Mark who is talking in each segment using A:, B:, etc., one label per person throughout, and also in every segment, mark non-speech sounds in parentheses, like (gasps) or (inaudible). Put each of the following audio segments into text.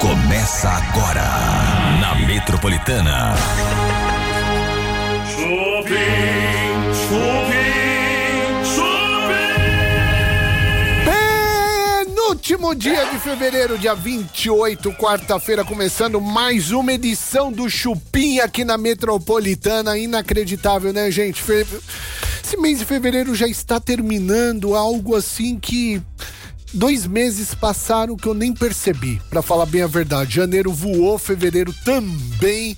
A: Começa agora na Metropolitana.
B: Chupim, chupim, chupim.
C: Penúltimo dia de fevereiro, dia 28, quarta-feira, começando mais uma edição do Chupim aqui na Metropolitana. Inacreditável, né, gente? Fe- Esse mês de fevereiro já está terminando, algo assim que. Dois meses passaram que eu nem percebi, pra falar bem a verdade. Janeiro voou, fevereiro também.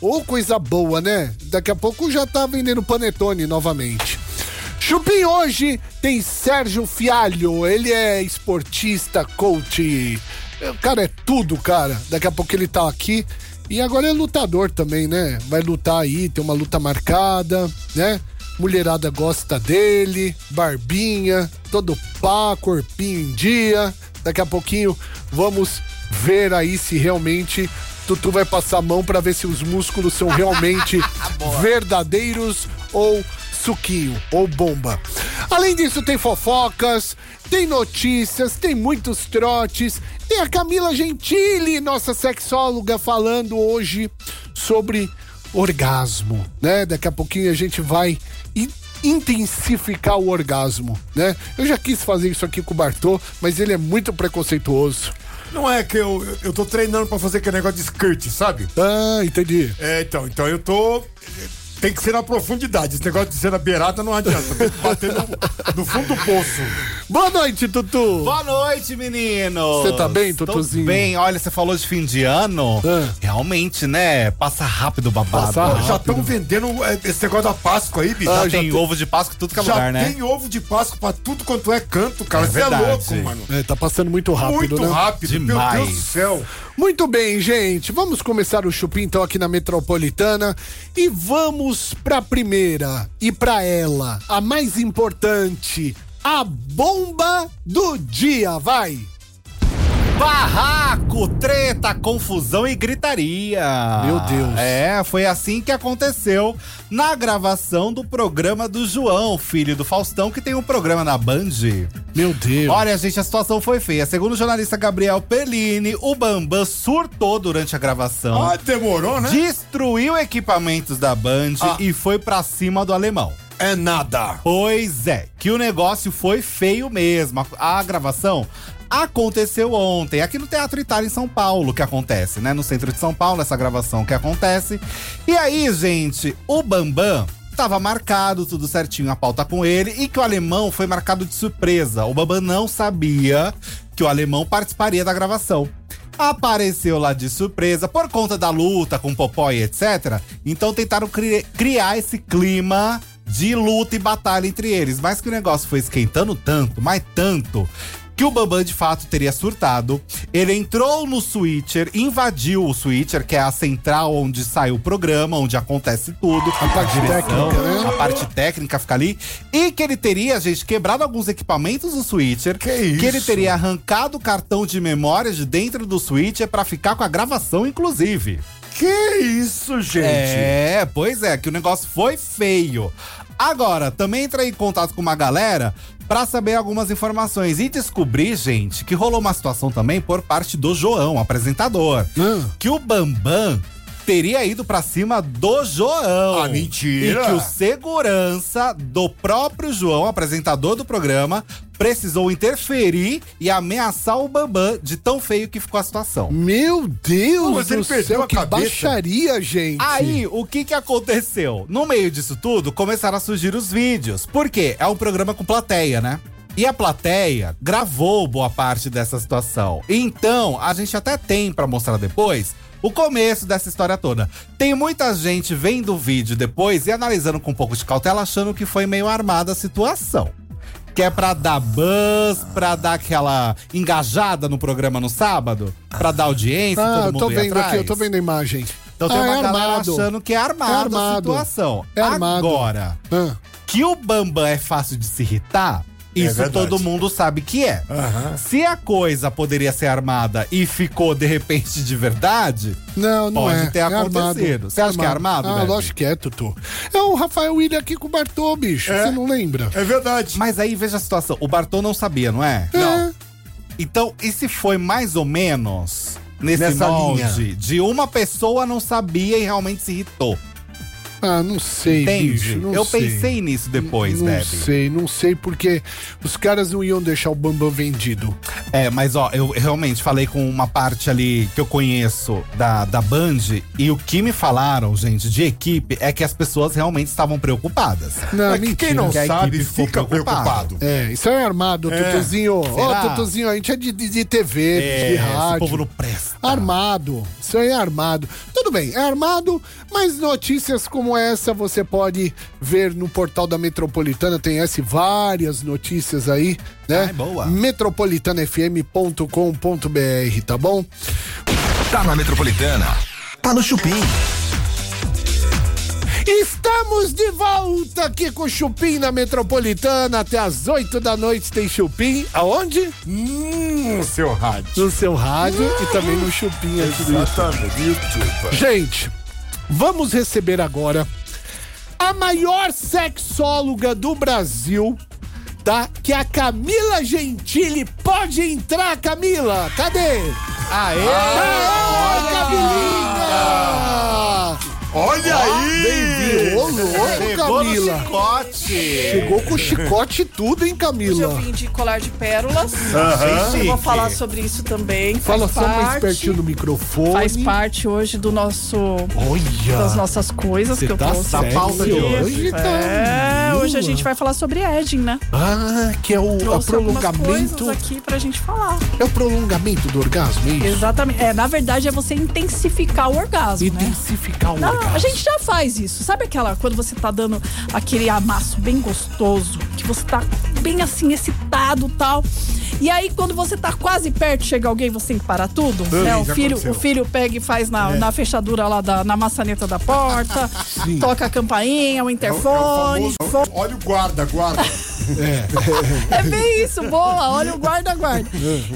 C: Ô, coisa boa, né? Daqui a pouco já tá vendendo panetone novamente. Chupim hoje tem Sérgio Fialho, ele é esportista, coach, o cara é tudo, cara. Daqui a pouco ele tá aqui e agora é lutador também, né? Vai lutar aí, tem uma luta marcada, né? Mulherada gosta dele, barbinha, todo pá, corpinho em dia. Daqui a pouquinho vamos ver aí se realmente Tutu vai passar a mão pra ver se os músculos são realmente (laughs) verdadeiros ou suquinho ou bomba. Além disso, tem fofocas, tem notícias, tem muitos trotes. Tem a Camila Gentili, nossa sexóloga, falando hoje sobre orgasmo, né? Daqui a pouquinho a gente vai intensificar o orgasmo, né? Eu já quis fazer isso aqui com o Bartô, mas ele é muito preconceituoso.
D: Não é que eu, eu- tô treinando pra fazer aquele negócio de skirt, sabe?
C: Ah, entendi.
D: É, então, então eu tô. Tem que ser na profundidade. Esse negócio de ser na beirada não adianta. Tem que bater no, no fundo do poço.
C: Boa noite, Tutu.
E: Boa noite, meninos!
C: Você tá bem,
E: Tô
C: Tutuzinho?
E: bem, olha, você falou de fim de ano.
C: Ah.
E: Realmente, né? Passa rápido o babado.
C: Passa rápido.
D: já estão vendendo é, esse negócio da Páscoa aí, bicho.
C: Ah,
E: Já
C: já
E: tem
C: tem-
E: ovo de Páscoa tudo que é
D: Já
E: lugar, né?
D: tem ovo de Páscoa pra tudo quanto é canto, cara.
E: É
D: Você é,
E: verdade.
D: louco, mano.
C: É, tá passando muito rápido,
D: Muito
C: né?
D: rápido,
E: Demais.
D: meu Deus do céu.
C: Muito bem, gente. Vamos começar o chupim então aqui na Metropolitana e vamos pra primeira e pra ela, a mais importante, a bomba do dia, vai.
E: Barraco, treta, confusão e gritaria.
C: Meu Deus.
E: É, foi assim que aconteceu na gravação do programa do João, filho do Faustão, que tem um programa na Band.
C: Meu Deus.
E: Olha, gente, a situação foi feia. Segundo o jornalista Gabriel Pellini, o Bambam surtou durante a gravação.
D: Ah, demorou, né?
E: Destruiu equipamentos da Band
D: Ah.
E: e foi pra cima do alemão.
D: É nada.
E: Pois é, que o negócio foi feio mesmo. A, a gravação aconteceu ontem, aqui no Teatro Itália em São Paulo, que acontece, né? No centro de São Paulo, essa gravação que acontece. E aí, gente, o Bambam tava marcado, tudo certinho, a pauta com ele, e que o alemão foi marcado de surpresa. O Bambam não sabia que o alemão participaria da gravação apareceu lá de surpresa por conta da luta com o Popó e etc. Então tentaram cri- criar esse clima de luta e batalha entre eles. Mas que o negócio foi esquentando tanto, mas tanto. Que o Bambam de fato teria surtado. Ele entrou no switcher, invadiu o switcher, que é a central onde sai o programa, onde acontece tudo. A
C: parte técnica, né?
E: A parte técnica fica ali. E que ele teria, gente, quebrado alguns equipamentos do switcher.
D: Que isso?
E: Que ele teria arrancado o cartão de memória de dentro do switcher pra ficar com a gravação, inclusive.
D: Que isso, gente?
E: É, pois é, que o negócio foi feio. Agora, também entrei em contato com uma galera pra saber algumas informações e descobri, gente, que rolou uma situação também por parte do João, apresentador,
C: Ah.
E: que o Bambam teria ido pra cima do João.
D: Ah, mentira.
E: E que o segurança do próprio João, apresentador do programa, precisou interferir e ameaçar o Bambam de tão feio que ficou a situação.
C: Meu Deus
D: mas
C: do
D: ele perdeu
C: céu,
D: a
C: que
D: cabeça.
C: baixaria, gente.
E: Aí, o que que aconteceu? No meio disso tudo, começaram a surgir os vídeos. Por quê? É um programa com plateia, né? E a plateia gravou boa parte dessa situação. Então, a gente até tem pra mostrar depois o começo dessa história toda. Tem muita gente vendo o vídeo depois e analisando com um pouco de cautela, achando que foi meio armada a situação. Que é pra dar buzz, pra dar aquela engajada no programa no sábado, pra dar audiência,
C: Ah,
E: todo
C: eu
E: mundo
C: tô
E: ir
C: vendo
E: atrás.
C: aqui, eu tô vendo a imagem.
E: Então tem
C: Ah,
E: uma
C: é
E: galera
C: armado.
E: achando que é armado,
C: É
E: a
C: armado.
E: situação.
C: É armado.
E: Agora,
C: Ah.
E: que o Bambam é fácil de se irritar, isso
D: verdade.
E: todo mundo sabe que é.
D: Aham.
E: Se a coisa poderia ser armada e ficou de repente de verdade,
C: Não, não
E: Pode
C: é.
E: ter
C: é
E: acontecido.
C: armado.
E: Você acha que é armado,
C: Ah,
E: Bebe?
C: lógico que é, Tutu. É o Rafael William aqui com o Bartô, bicho.
D: É.
C: Você não lembra?
D: É verdade.
E: mas aí veja a situação. O Bartô não sabia, não é?
C: É.
E: Então, e se foi mais ou menos nesse
D: Nessa
E: molde
D: linha.
E: de uma pessoa não sabia e realmente se irritou.
C: Ah, não sei,
E: Entende?
C: bicho. Não
E: eu
C: sei.
E: pensei nisso depois,
C: não
E: Deb.
C: sei, não sei, porque os caras não iam deixar o Bambam vendido.
E: É, mas ó, eu realmente falei com uma parte ali que eu conheço da, da Band e o que me falaram, gente, de equipe, é que as pessoas realmente estavam preocupadas.
C: Não,
D: Mas
C: mentira.
D: quem não
E: que
D: sabe fica
E: preocupado.
D: preocupado.
C: É, isso é armado,
D: É.
C: Tutuzinho. Ô,
E: Será?
C: Tutuzinho, a gente é de, de, de TV, de
E: esse
C: rádio.
E: povo não presta.
C: Armado. Isso aí é armado. Tudo bem, é armado, mas notícias como essa você pode ver no portal da Metropolitana. Tem essa várias notícias aí, né?
E: Ai, boa.
C: metropolitanafm.com.br, tá bom?
A: Tá na Metropolitana. Tá no Chupim.
C: Estamos de volta aqui com o Chupim na Metropolitana. Até às 8 da noite tem Chupim. Aonde?
D: Hum, seu rádio.
C: No seu rádio e também no Chupim aqui do.
D: Exatamente, YouTube.
C: Gente, vamos receber agora a maior sexóloga do Brasil, tá? Que é a Camila Gentili. Pode entrar, Camila! Cadê?
E: Aê!
C: Aê, Camilinha!
D: Olha aí!
C: Bem-vindo! Ô, louco, Camila!
E: chicote!
C: Chegou com chicote e tudo, hein,
F: Hoje eu
C: Camila?
F: vim de colar de pérolas.
E: Achei
F: Eu vou falar sobre isso também.
C: Fala só mais pertinho do microfone.
F: Faz parte hoje do nosso
C: Olha!
F: das nossas coisas
C: Você
F: que eu
C: tá
F: trouxe.
E: Da pauta de
C: hoje, tá?
F: É, hoje a gente vai falar sobre edging, né?
C: Ah, que é o, o
F: Trouxe algumas
C: prolongamento.
F: aqui pra gente falar.
C: É o prolongamento do orgasmo, é isso?
F: Exatamente. É, na verdade é você intensificar o orgasmo, né?
C: Intensificar o
F: Não,
C: orgasmo.
F: A gente já faz isso. Sabe aquela quando você tá dando aquele amasso bem gostoso, que você tá bem assim excitado, tal. E aí quando você tá quase perto, chega alguém, você tem que parar tudo, né? O filho,
D: aconteceu.
F: o filho pega e faz na, na fechadura lá da na maçaneta da porta, toca a campainha, o
D: É o
F: interfone.
D: famoso, olha o guarda, guarda. (laughs)
F: É bem isso, boa. Olha o guarda-guarda.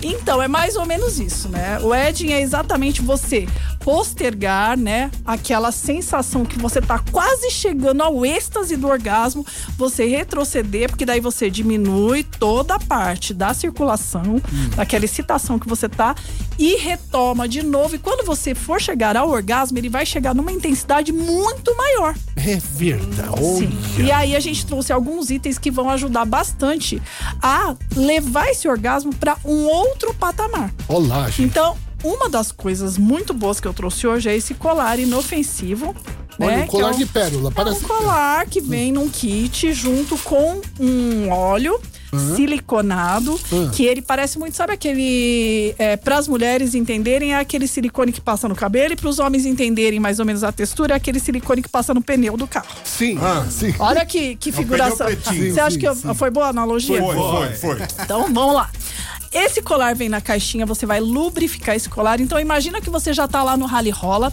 F: Então, é mais ou menos isso, né? O edging é exatamente você postergar, né? Aquela sensação que você tá quase chegando ao êxtase do orgasmo, você retroceder, porque daí você diminui toda a parte da circulação, daquela excitação que você tá e retoma de novo. E quando você for chegar ao orgasmo, ele vai chegar numa intensidade muito maior.
C: É verdade.
F: Sim. E aí a gente trouxe alguns itens que vão ajudar bastante a levar esse orgasmo para um outro patamar.
C: Olá, gente.
F: Então, uma das coisas muito boas que eu trouxe hoje é esse colar inofensivo.
C: Olha,
F: né?
C: um colar
F: que é
C: de pérola.
F: é
C: Parece
F: um colar que vem num kit junto com um óleo siliconado, que ele parece muito, sabe aquele, é, para as mulheres entenderem, é aquele silicone que passa no cabelo e para os homens entenderem mais ou menos a textura, é aquele silicone que passa no pneu do carro.
C: Sim,
D: Ah.
C: sim.
F: Olha que, que
D: É
F: figuração. Você acha
C: Sim,
F: que eu- foi boa a analogia?
D: Foi, foi, foi.
F: Então vamos lá. Esse colar vem na caixinha, você vai lubrificar esse colar. Então imagina que você já tá lá no rally rola.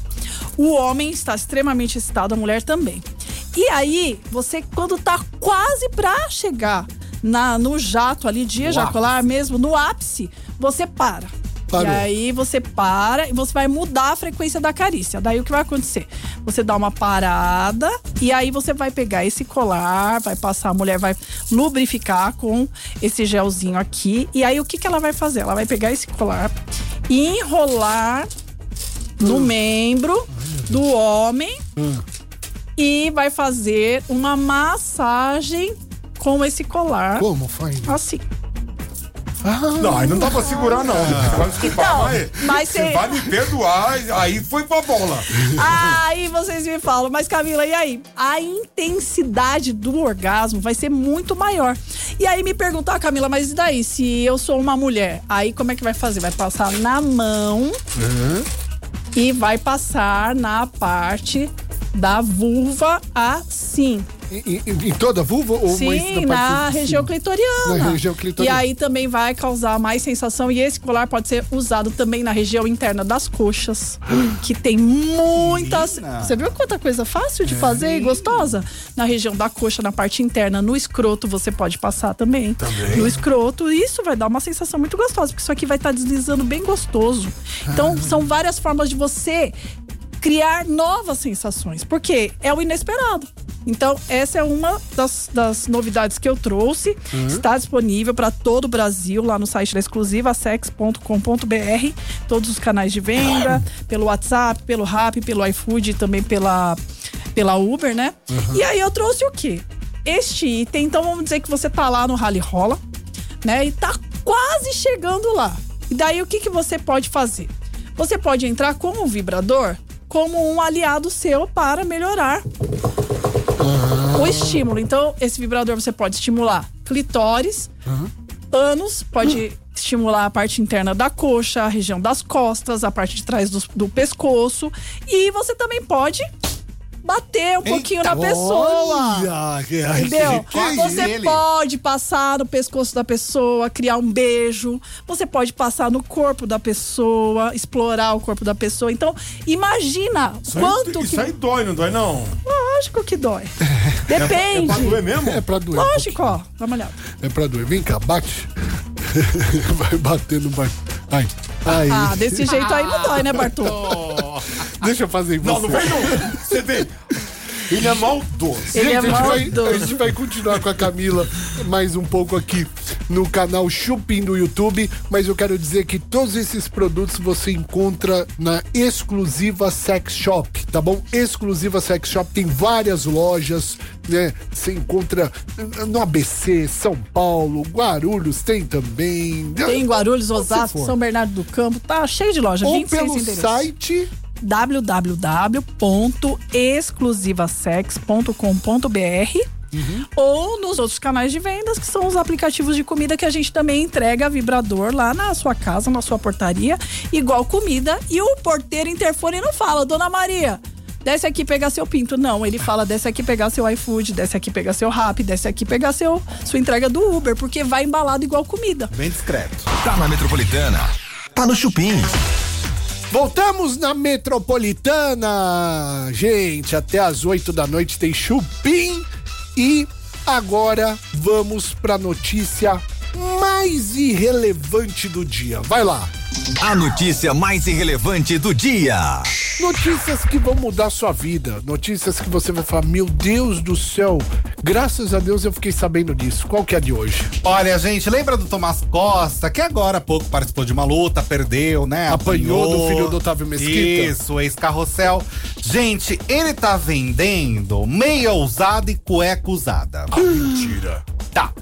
F: O homem está extremamente excitado, a mulher também. E aí, você quando tá quase pra chegar na, no jato ali de ejacular mesmo, no ápice, você para.
C: Parou.
F: E aí você para e você vai mudar a frequência da carícia. Daí o que vai acontecer? Você dá uma parada e aí você vai pegar esse colar, vai passar, a mulher vai lubrificar com esse gelzinho aqui. E aí o que, que ela vai fazer? Ela vai pegar esse colar e enrolar no membro do homem e vai fazer uma massagem com esse colar.
C: Como faz?
F: Assim.
D: Não, aí não dá pra segurar, não. Vai desculpar,
F: Então,
D: mas,
F: mas
D: você
F: cê-
D: vai me perdoar, aí foi pra bola.
F: Aí vocês me falam, mas Camila, e aí? A intensidade do orgasmo vai ser muito maior. E aí me perguntar, Camila, mas e daí? Se eu sou uma mulher, aí como é que vai fazer? Vai passar na mão e vai passar na parte da vulva assim.
C: Em, em- em toda a vulva ou
F: Sim,
C: na,
F: região clitoriana.
C: Na região clitoriana.
F: E aí também vai causar mais sensação. E esse colar pode ser usado também na região interna das coxas, (gasps) que tem muitas.
E: Menina.
F: Você viu quanta coisa fácil de fazer e gostosa? Na região da coxa, na parte interna, no escroto, você pode passar também.
C: Também.
F: No escroto, isso vai dar uma sensação muito gostosa, porque isso aqui vai estar deslizando bem gostoso. Então, são várias formas de você criar novas sensações, porque é o inesperado. Então, essa é uma das, das novidades que eu trouxe. Está disponível para todo o Brasil lá no site da exclusiva sex.com.br. Todos os canais de venda, pelo WhatsApp, pelo Rap, pelo iFood e também pela, pela Uber, né? E aí eu trouxe o quê? Este item, então vamos dizer que você tá lá no Rally Rola, né? E tá quase chegando lá. E daí o que, que você pode fazer? Você pode entrar com o vibrador como um aliado seu para melhorar o estímulo. Então, esse vibrador você pode estimular clitóris, ânus, pode estimular a parte interna da coxa, a região das costas, a parte de trás do, do pescoço. E você também pode bater um pouquinho na pessoa.
C: Olha, que-
F: Entendeu?
C: que-
F: Você
E: ele?
F: pode passar no pescoço da pessoa, criar um beijo. Você pode passar no corpo da pessoa, explorar o corpo da pessoa. Então, imagina
D: Isso aí-
F: quanto
D: Isso
F: que.
D: aí dói, não dói, não?
F: Lógico que dói. (laughs)
D: É
F: Depende.
D: pra doer mesmo?
C: É pra doer.
F: Lógico, ó. Dá uma olhada.
C: É pra doer. Vem cá, bate. (laughs) Vai batendo, vai. Ai. Ai.
F: Ah, desse jeito aí não dói, né, Bartô? (laughs)
C: Deixa eu fazer em você.
D: Não, não vem não. Você vê. Ele é maldoso.
F: Ele é
C: a, gente vai,
F: maldoso.
C: a gente vai continuar com a Camila mais um pouco aqui no canal Chupim do YouTube, mas eu quero dizer que todos esses produtos você encontra na exclusiva Sex Shop, tá bom? Exclusiva Sex Shop tem várias lojas, né? Você encontra no ABC, São Paulo, Guarulhos tem também.
F: Tem Guarulhos, Osasco. São Bernardo do Campo. Tá cheio de loja.
C: Ou
F: 26
C: pelo
F: endereços.
C: site
F: www.exclusivasex.com.br ou nos outros canais de vendas, que são os aplicativos de comida que a gente também entrega vibrador lá na sua casa, na sua portaria, igual comida. E o porteiro interfone não fala, Dona Maria. Desce aqui pegar seu pinto. Não, ele fala: desce aqui pegar seu iFood, desce aqui pegar seu rap, desce aqui pegar seu, sua entrega do Uber, porque vai embalado igual comida.
E: Bem discreto.
A: Tá na Metropolitana. Tá no Chupim.
C: Voltamos na Metropolitana. Gente, até às 8 da noite tem Chupim. E agora vamos pra notícia mais irrelevante do dia. Vai lá.
A: A notícia mais irrelevante do dia.
C: Notícias que vão mudar sua vida. Notícias que você vai falar: Meu Deus do céu, graças a Deus eu fiquei sabendo disso. Qual que é a de hoje?
E: Olha, gente, lembra do Tomás Costa, que agora há pouco participou de uma luta, perdeu, né?
C: Apanhou do filho do Otávio Mesquita.
E: Isso, ex-carrossel. Gente, ele tá vendendo meia usada e cueca usada.
D: Mentira.
E: Tá.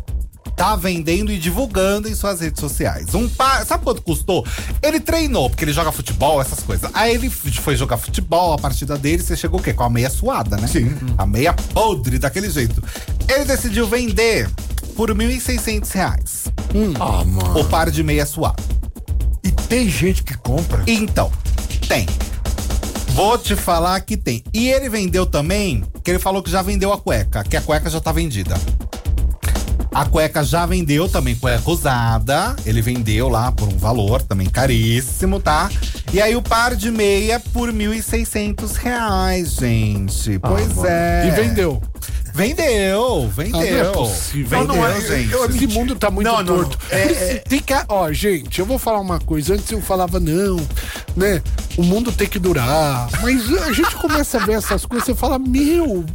E: Tá vendendo e divulgando em suas redes sociais. Um par. Sabe quanto custou? Ele treinou, porque ele joga futebol, essas coisas. Aí ele foi jogar futebol, a partida dele, você chegou o quê? Com a meia suada, né?
D: Sim.
E: A meia podre, daquele jeito. Ele decidiu vender por 1.600 reais.
D: Ah, mano.
E: O par de meia suada.
D: E tem gente que compra.
E: Então, tem. Vou te falar que tem. E ele vendeu também, que ele falou que já vendeu a cueca, que a cueca já tá vendida. A cueca já vendeu também, cueca usada. Ele vendeu lá por um valor também caríssimo, tá? E aí o par de meia por 1.600 reais, gente. Pois é.
C: E vendeu.
E: Vendeu,
C: Ah,
E: vendeu.
C: não é possível.
E: Vendeu,
C: Não, não é-
E: gente.
C: eu- Esse mundo tá muito
D: Não, não,
C: torto.
D: não. É, é-
C: Tem que, ó, gente, eu vou falar uma coisa. Antes eu falava, não, né? O mundo tem que durar. Mas a gente começa a ver essas coisas e fala, meu,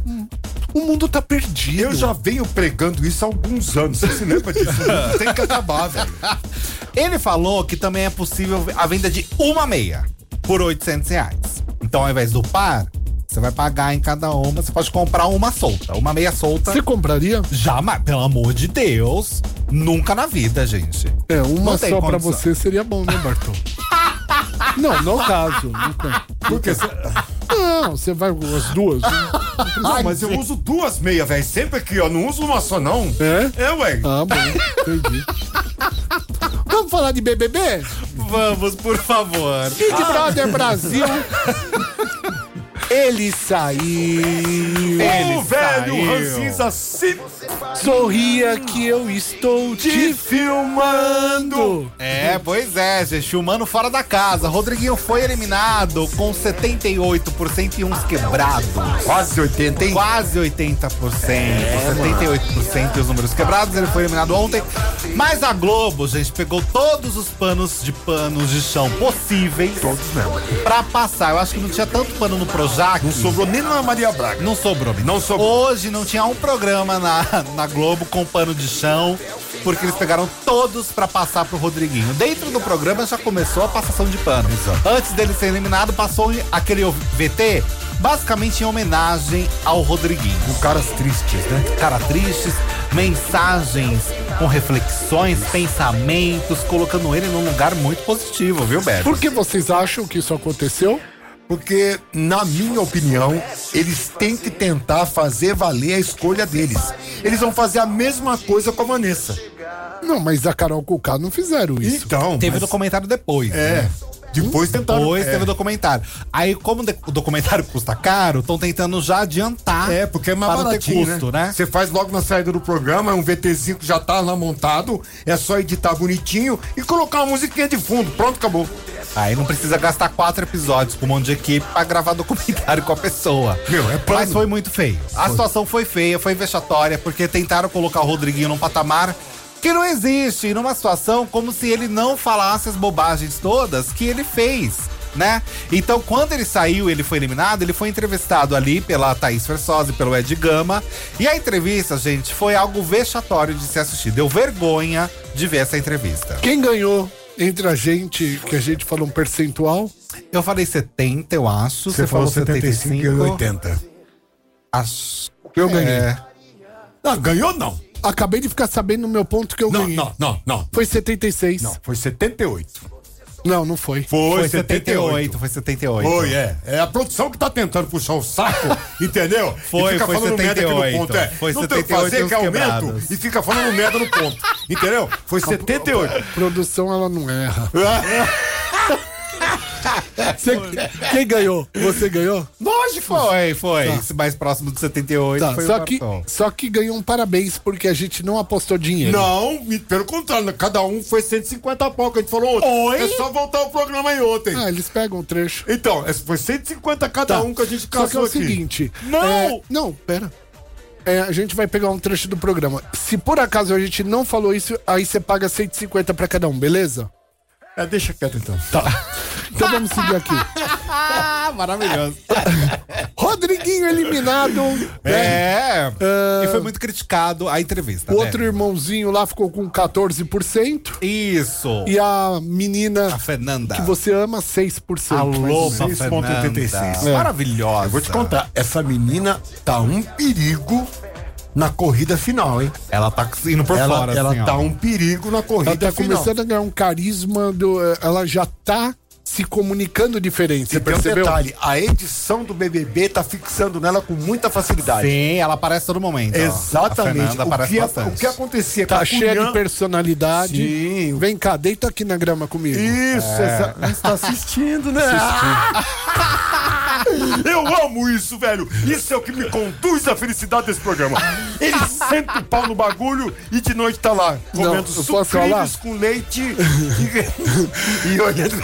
C: o mundo tá perdido.
D: Eu já venho pregando isso há alguns anos. Você se lembra disso? (laughs) tem que acabar, velho.
E: Ele falou que também é possível a venda de uma meia por 800 reais. Então, ao invés do par, você vai pagar em cada uma. Você pode comprar uma solta. Uma meia solta.
C: Você compraria?
E: Jamais, pelo amor de Deus. Nunca na vida, gente.
C: É, uma só pra
E: condição.
C: você seria bom, né, Bartô? (laughs) não, no caso. nunca.
D: Porque você...
C: Não, você vai com as duas.
D: Não, mas eu uso duas meias, velho. Sempre aqui, ó. Não uso uma só, não.
C: É?
D: É, ué.
C: Ah, bom, entendi. Vamos falar de BBB?
E: Vamos, por favor.
C: Big Brother Brasil. (laughs) Ele saiu.
E: Ele
D: o velho. Ranzinza se
C: Sorria que eu estou te filmando.
E: É, pois é, gente. Filmando fora da casa. Rodriguinho foi eliminado com 78% e uns quebrados.
D: quase 80, hein?
E: Quase 80%, 78% e os números quebrados. Ele foi eliminado ontem. Mas a Globo, gente, pegou todos os panos de panos de chão possíveis.
D: Todos mesmo.
E: Pra passar. Eu acho que não tinha tanto pano no
D: Não sobrou nem na Maria Braga.
E: Não sobrou. menino.
D: Não sobrou.
E: Hoje não tinha um programa na, na Globo com pano de chão, porque eles pegaram todos pra passar pro Rodriguinho. Dentro do programa já começou a passação de pano. Antes dele ser eliminado, passou aquele VT, basicamente em homenagem ao Rodriguinho.
D: Com caras tristes, né?
E: Cara tristes, mensagens com reflexões, pensamentos, colocando ele num lugar muito positivo, viu, Beto?
C: Por que vocês acham que isso aconteceu?
D: Porque, na minha opinião, eles têm que tentar fazer valer a escolha deles. Eles vão fazer a mesma coisa com a Vanessa.
C: Não, mas a Carol Conká não fizeram isso.
D: Então,
E: Teve
D: mas-
E: documentário depois.
D: É.
E: né?
D: Depois tentaram.
E: Depois
D: é.
E: teve o documentário. Aí, como o documentário (laughs) custa caro, estão tentando já adiantar.
D: É, porque é mais
E: para
D: baratinho,
E: ter custo,
D: né?
E: né?
D: Você faz logo na saída do programa, é um VTzinho que já tá lá montado, é só editar bonitinho e colocar uma musiquinha de fundo. Pronto, acabou.
E: Aí não precisa gastar quatro episódios com um monte de equipe pra gravar documentário (laughs) com a pessoa.
D: Meu, é plano.
E: Mas foi muito feio. A situação foi feia, foi vexatória, porque tentaram colocar o Rodriguinho num patamar que não existe, numa situação como se ele não falasse as bobagens todas que ele fez. Né? Então, quando ele saiu, ele foi eliminado, ele foi entrevistado ali pela Thaís Versosa e pelo Ed Gama. E a entrevista, gente, foi algo vexatório de se assistir. Deu vergonha de ver essa entrevista.
C: Quem ganhou entre a gente, que a gente falou um percentual?
E: Eu falei 70, eu acho.
D: Você falou 75 e 80.
E: Acho.
C: Eu ganhei.
E: É.
D: Não, ganhou não.
C: Acabei de ficar sabendo no meu ponto que eu
D: Não,
C: ganhei.
D: não, não, não.
C: Foi 76.
D: Não, foi 78.
C: Não, não foi.
D: Foi,
E: Foi 78, foi 78.
D: Foi, é. É a produção que tá tentando puxar o saco, (laughs) entendeu?
E: Foi,
D: e fica
E: foi
D: falando merda aqui
E: 78.
D: no ponto. É.
E: Foi
D: Não tem o que
E: 78
D: fazer
E: uns
D: que é aumento e fica falando merda no ponto. Entendeu? Foi 78.
C: Produção, ela não erra. (laughs) (laughs) Você- quem ganhou? Você ganhou?
E: Lógico. Foi, foi. Esse mais próximo de 78
C: Tá,
E: foi
C: só
E: o
C: que, só que ganhou um parabéns porque a gente não apostou dinheiro.
D: Não, me- pelo contrário, cada um foi 150 pau que a gente falou ontem.
E: Oi?
D: É só voltar o programa aí ontem.
C: Ah, eles pegam o trecho.
D: Então, foi 150 cada
C: Tá.
D: um que a gente
C: Só que é
D: caçou
C: o
D: aqui.
C: seguinte.
E: Não!
C: é, não, pera. É, a gente vai pegar um trecho do programa. Se por acaso a gente não falou isso, aí você paga 150 pra cada um, beleza?
D: É, deixa quieto então.
C: Tá. Então vamos seguir aqui.
E: Ah, (laughs) maravilhoso.
C: Rodriguinho eliminado. né?
E: É.
C: Ah.
E: E foi muito criticado a entrevista.
C: O
E: né?
C: outro irmãozinho lá ficou com 14%.
E: Isso.
C: E a menina
E: A Fernanda.
C: que você ama, 6%.
E: A. Loba
D: 6,86.
E: Fernanda.
C: É.
E: Maravilhosa.
D: Eu vou te contar, essa menina tá um perigo na corrida final, hein?
E: Ela tá indo por
D: ela
E: fora,
D: ela
E: assim, ó.
D: tá um perigo na corrida
C: Ela tá
D: final.
C: começando a ganhar um carisma do. eh, Ela já tá se comunicando diferente. Você
D: E tem um
C: percebeu?
D: detalhe, a edição do BBB tá fixando nela com muita facilidade.
E: Sim, ela aparece todo momento.
D: Exatamente. O
E: aparece
D: que, o que acontecia
C: Tá
D: com a
C: cheia de personalidade.
D: Sim.
C: Vem cá, deita aqui na grama comigo.
D: Isso, essa, você tá assistindo, né? (laughs) Eu amo isso, velho. Isso é o que me conduz à felicidade desse programa. Ele senta o pau no bagulho e de noite tá lá,
C: Não,
D: comendo
C: falar?
D: sucrilhos com leite e, (laughs) e olhando,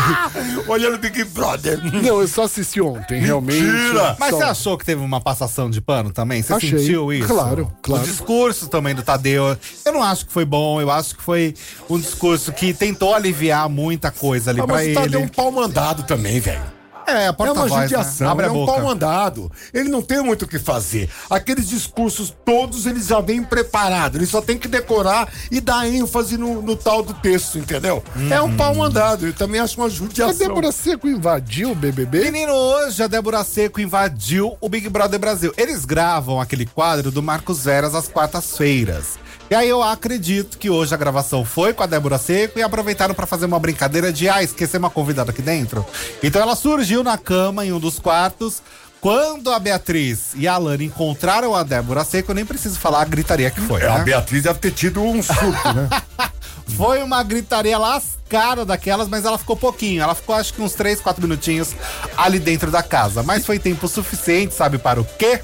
D: (laughs) olhando Big Brother.
C: Não, eu só assisti ontem, realmente.
D: Mentira!
E: Mas
C: Só-
E: você achou que teve uma passação de pano também? Você
C: Achei.
E: sentiu isso?
C: Claro, claro.
E: O discurso também do Tadeu. Eu não acho que foi bom, eu acho que foi um discurso que tentou aliviar muita coisa ali
D: Ah,
E: pra
D: mas o
E: ele.
D: Tadeu é um pau mandado também, velho.
E: É, a
D: É uma
E: porta-voz, né?
D: judiação,
E: Abre
D: é
E: a
D: um pau mandado. Ele não tem muito o que fazer. Aqueles discursos todos eles já vêm preparados. Ele só tem que decorar e dar ênfase no, no tal do texto, entendeu? É um pau mandado. Eu também acho uma
C: A
D: judiação.
C: Débora Seco invadiu o BBB?
E: Menino, hoje a Débora Seco invadiu o Big Brother Brasil. Eles gravam aquele quadro do Marcos Veras às quartas-feiras. E aí eu acredito que hoje a gravação foi com a Débora Seco e aproveitaram pra fazer uma brincadeira de ah, esquecer uma convidada aqui dentro. Então ela surgiu na cama em um dos quartos. Quando a Beatriz e a Alana encontraram a Débora Seco, eu nem preciso falar a gritaria que foi.
D: É, a
E: né?
D: Beatriz deve ter tido um surto, né? (laughs)
E: Foi uma gritaria lascada daquelas, mas ela ficou pouquinho. Ela ficou acho que uns 3, 4 minutinhos ali dentro da casa. Mas foi tempo suficiente, sabe para o quê?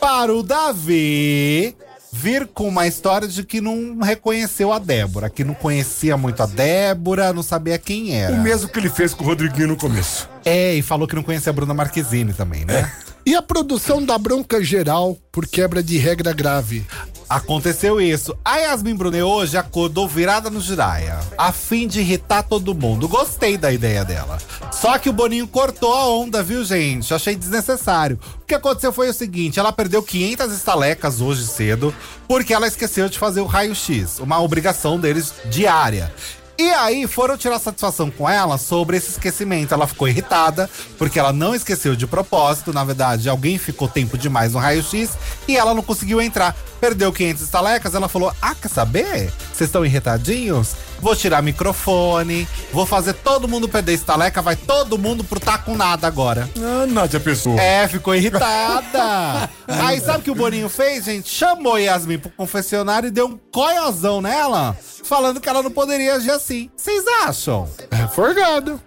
E: Para o Davi vir com uma história de que não reconheceu a Débora, que não conhecia muito a Débora, não sabia quem era.
D: o mesmo que ele fez com o Rodriguinho no começo.
E: É, e falou que não conhecia a Bruna Marquezine também, né?
C: E a produção da bronca geral por quebra de regra grave?
E: Aconteceu isso. A Yasmin Brunet hoje acordou virada no giraia, a fim de irritar todo mundo. Gostei da ideia dela. Só que o Boninho cortou a onda, viu, gente? Achei desnecessário. O que aconteceu foi o seguinte: ela perdeu 500 estalecas hoje cedo, porque ela esqueceu de fazer o raio-x, uma obrigação deles diária. E aí foram tirar satisfação com ela sobre esse esquecimento. Ela ficou irritada porque ela não esqueceu de propósito. Na verdade, alguém ficou tempo demais no raio-x e ela não conseguiu entrar. Perdeu 500 estalecas. Ela falou: Ah, quer saber? Vocês estão irritadinhos? Vou tirar microfone, vou fazer todo mundo perder estaleca. Vai todo mundo pro tá com nada agora.
D: Ah, Nádia Pessoa.
E: É, ficou irritada. (laughs) Aí sabe o que o Boninho fez, gente? Chamou Yasmin pro confessionário e deu um coiozão nela, falando que ela não poderia agir assim. Vocês acham?
C: É forgado.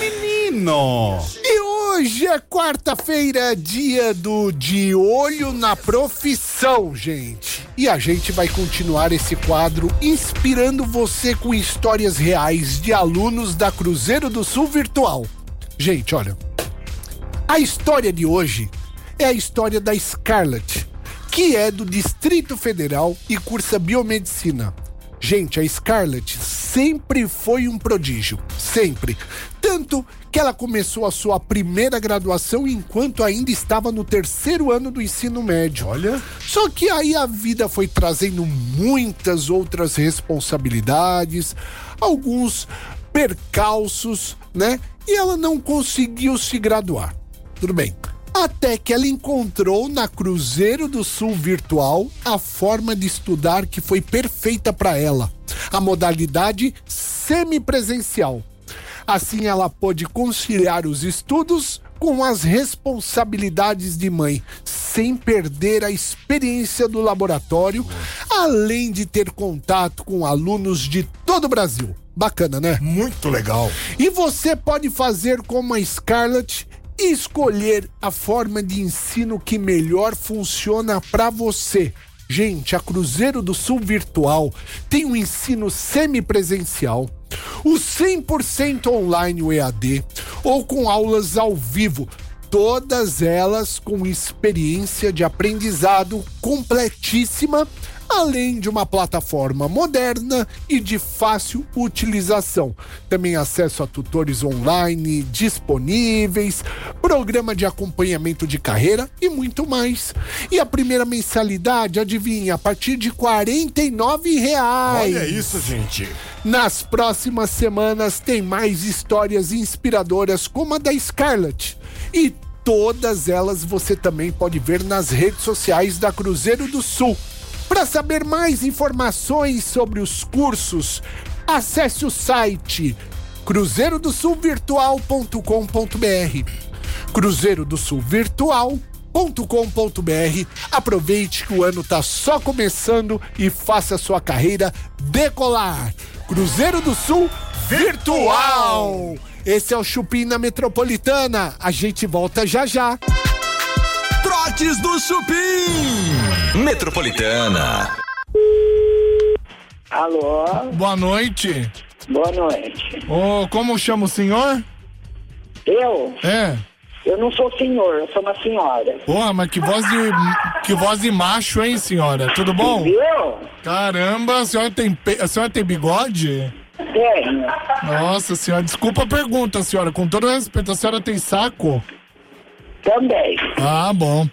E: Menino!
C: E hoje é quarta-feira, dia do De Olho na Profissão, gente. E a gente vai continuar esse quadro inspirando você com histórias reais de alunos da Cruzeiro do Sul Virtual. Gente, olha, a história de hoje é a história da Scarlett, que é do Distrito Federal e cursa biomedicina. Gente, a Scarlett sempre foi um prodígio, sempre. Tanto que ela começou a sua primeira graduação enquanto ainda estava no terceiro ano do ensino médio.
D: Olha.
C: Só que aí a vida foi trazendo muitas outras responsabilidades, alguns percalços, né? E ela não conseguiu se graduar. Tudo bem. Até que ela encontrou na Cruzeiro do Sul Virtual a forma de estudar que foi perfeita para ela, a modalidade semipresencial. Assim ela pôde conciliar os estudos com as responsabilidades de mãe, sem perder a experiência do laboratório, além de ter contato com alunos de todo o Brasil. Bacana, né?
D: Muito legal.
C: E você pode fazer como a Scarlett escolher a forma de ensino que melhor funciona para você. Gente, a Cruzeiro do Sul Virtual tem um ensino semipresencial, o 100% online o EAD ou com aulas ao vivo, todas elas com experiência de aprendizado completíssima além de uma plataforma moderna e de fácil utilização. Também acesso a tutores online disponíveis, programa de acompanhamento de carreira e muito mais. E a primeira mensalidade, adivinha, a partir de 49 reais.
D: Olha isso, gente.
C: Nas próximas semanas tem mais histórias inspiradoras como a da Scarlett. E todas elas você também pode ver nas redes sociais da Cruzeiro do Sul. Para saber mais informações sobre os cursos, acesse o site cruzeirodosulvirtual.com.br. Cruzeiro do Sul Virtual.com.br. Aproveite que o ano tá só começando e faça sua carreira decolar. Cruzeiro do Sul Virtual. Esse é o Chupim na Metropolitana. A gente volta já já.
A: Trotes do Chupim. Metropolitana.
G: Alô,
C: Boa noite.
G: boa noite.
C: Ô, como chama o senhor?
G: Eu?
C: É.
G: Eu não sou senhor, eu sou uma senhora.
C: Porra, mas que voz de que voz de macho, hein, senhora? Tudo bom?
G: Viu?
C: Caramba, a senhora tem pe- a senhora tem bigode?
G: Tenho.
C: Nossa senhora, desculpa a pergunta, senhora. Com todo respeito, a senhora tem saco?
G: Também.
C: Ah, bom.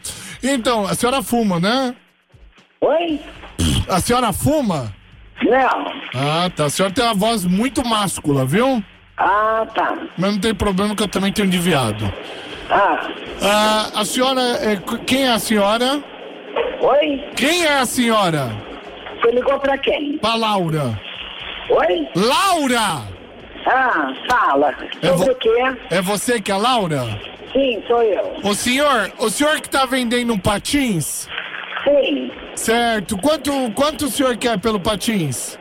C: Então, a senhora fuma, né?
G: Oi?
C: A senhora fuma?
G: Não.
C: Ah, tá. A senhora tem uma voz muito máscula, viu?
G: Ah, tá.
C: Mas não tem problema que eu também tenho de viado.
G: Ah,
C: Ah, a senhora. É, quem é a senhora?
G: oi?
C: Quem é a senhora?
G: Você ligou pra quem?
C: Pra Laura.
G: Oi?
C: Laura!
G: Ah, fala. Sobre
C: vou-
G: o quê?
C: É você que é a Laura?
G: Sim, sou eu.
C: O senhor, o senhor que tá vendendo um patins?
G: Sim,
C: Certo. Quanto, quanto o senhor quer pelo patins?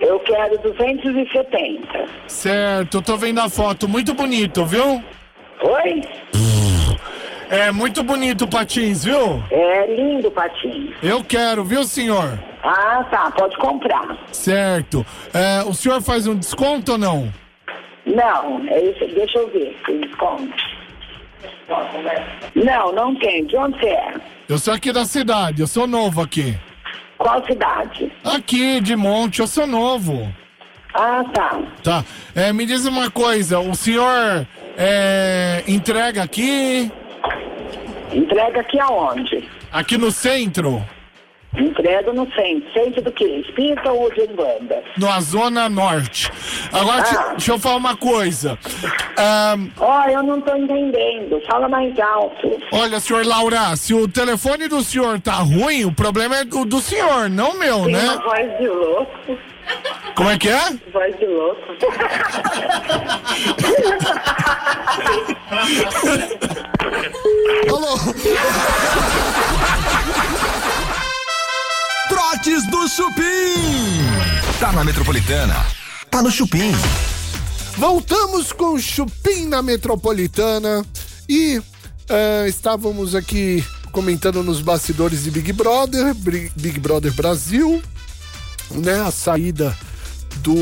G: eu quero 270.
C: Certo, eu tô vendo a foto. Muito bonito, viu?
G: Oi?
C: É muito bonito o patins, viu?
G: É lindo o patinho.
C: Eu quero, viu, senhor?
G: Ah, tá, pode comprar.
C: Certo. É, o senhor faz um desconto ou não?
G: Não, é isso, deixa eu ver, desconto. Não, não tem. De onde você é?
C: Eu sou aqui da cidade, eu sou novo aqui.
G: Qual cidade?
C: Aqui de Monte, eu sou novo.
G: Ah, tá.
C: Tá. É, me diz uma coisa, o senhor é, entrega aqui,
G: Entrega aqui aonde?
C: aqui no centro,
G: Entrega no centro. Centro do quê? Espírita ou de Umbanda?
C: na zona norte. Agora,
G: Ah.
C: deixa eu falar uma coisa.
G: Ó, eu não tô entendendo. Fala mais alto.
C: olha, senhor Laura, se o telefone do senhor tá ruim, o problema é do, do senhor, não meu,
G: Tem uma
C: né?
G: voz de louco.
C: Como é que é?
G: Voz de louco. (laughs)
C: Alô? (laughs)
A: Trotes do Chupim. Tá na Metropolitana. Tá no Chupim.
C: Voltamos com o Chupim na Metropolitana e eh, estávamos aqui comentando nos bastidores de Big Brother, Big Brother Brasil, né? A saída do